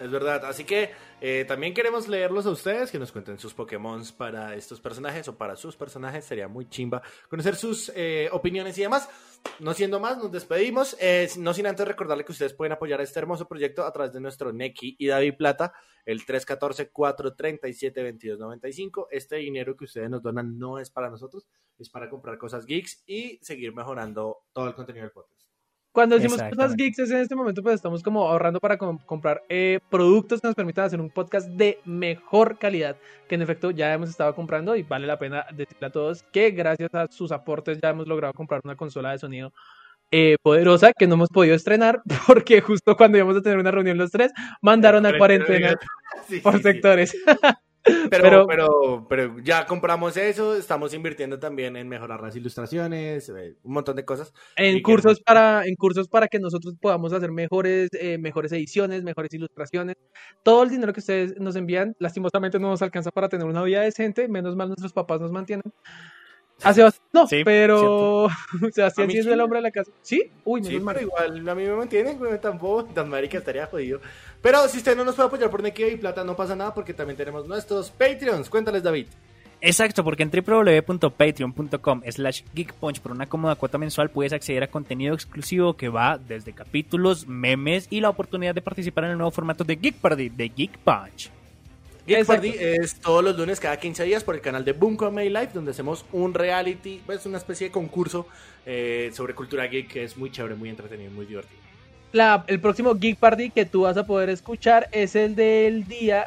Es verdad, así que eh, también queremos leerlos a ustedes, que nos cuenten sus Pokémon para estos personajes o para sus personajes, sería muy chimba conocer sus eh, opiniones y demás. No siendo más, nos despedimos, no sin antes recordarle que ustedes pueden apoyar este hermoso proyecto a través de nuestro Neki y David Plata, el 314-437-2295. Este dinero que ustedes nos donan no es para nosotros, es para comprar cosas geeks y seguir mejorando todo el contenido del podcast. Cuando decimos cosas geeks es en este momento pues estamos como ahorrando para com- comprar eh, productos que nos permitan hacer un podcast de mejor calidad, que en efecto ya hemos estado comprando y vale la pena decirle a todos que gracias a sus aportes ya hemos logrado comprar una consola de sonido eh, poderosa que no hemos podido estrenar porque justo cuando íbamos a tener una reunión los tres mandaron a cuarentena Sí, por sí, sí. Pero, Pero- pero, pero, ya compramos eso, estamos invirtiendo también en mejorar las ilustraciones, eh, un montón de cosas. en cursos para en cursos para que nosotros podamos hacer mejores eh, mejores ediciones mejores ilustraciones. Todo el dinero que ustedes nos envían lastimosamente no nos alcanza para tener una vida decente menos mal nuestros papás nos mantienen a Sebastián no Sí, pero Sebastián sí es el hombre de la casa sí uy Sí, pero igual a mí me mantienen, güey, tampoco, tan marica estaría jodido. Pero si usted no nos puede apoyar por Neki y Plata, no pasa nada porque también tenemos nuestros Patreons. Cuéntales, David. Exacto, porque en www.patreon.com slash geekpunch por una cómoda cuota mensual puedes acceder a contenido exclusivo que va desde capítulos, memes y la oportunidad de participar en el nuevo formato de Geek Party de Geek Punch. Geek. Party es todos los lunes cada 15 días por el canal de Boom Comedy Live, donde hacemos un reality, pues una especie de concurso eh, sobre cultura geek que es muy chévere, muy entretenido, muy divertido. La- el próximo Geek Party que tú vas a poder escuchar es el del día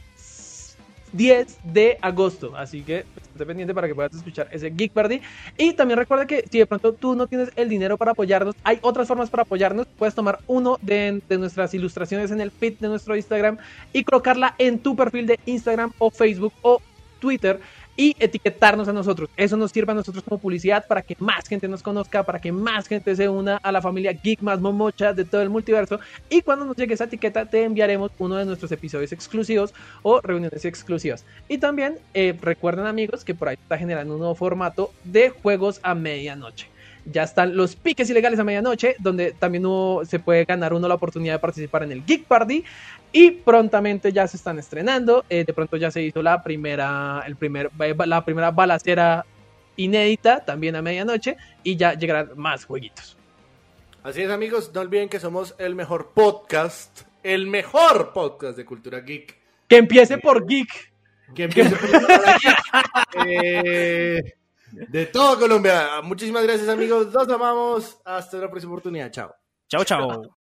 10 de agosto. Así que pues, esté pendiente para que puedas escuchar ese Geek Party. Y también recuerda que si de pronto tú no tienes el dinero para apoyarnos, hay otras formas para apoyarnos. Puedes tomar uno de, de nuestras ilustraciones en el feed de nuestro Instagram y colocarla en tu perfil de Instagram o Facebook o Twitter y etiquetarnos a nosotros. Eso nos sirve a nosotros como publicidad para que más gente nos conozca, para que más gente se una a la familia Geek más Momocha de todo el multiverso. Y cuando nos llegue esa etiqueta, te enviaremos uno de nuestros episodios exclusivos o reuniones exclusivas. Y también eh, recuerden, amigos, que por ahí está generando un nuevo formato de juegos a medianoche. Ya están los piques ilegales a medianoche, donde también uno, se puede ganar uno la oportunidad de participar en el Geek Party. Y prontamente ya se están estrenando. eh, de pronto ya se hizo la primera, el primer, la primera balacera inédita también a medianoche. Y ya llegarán más jueguitos. Así es, amigos, no olviden que somos el mejor podcast, el mejor podcast de cultura geek. Que empiece por Geek. Que empiece por geek. Eh, de todo Colombia. Muchísimas gracias, amigos. Los amamos. Hasta la próxima oportunidad. Chao. Chao, chao.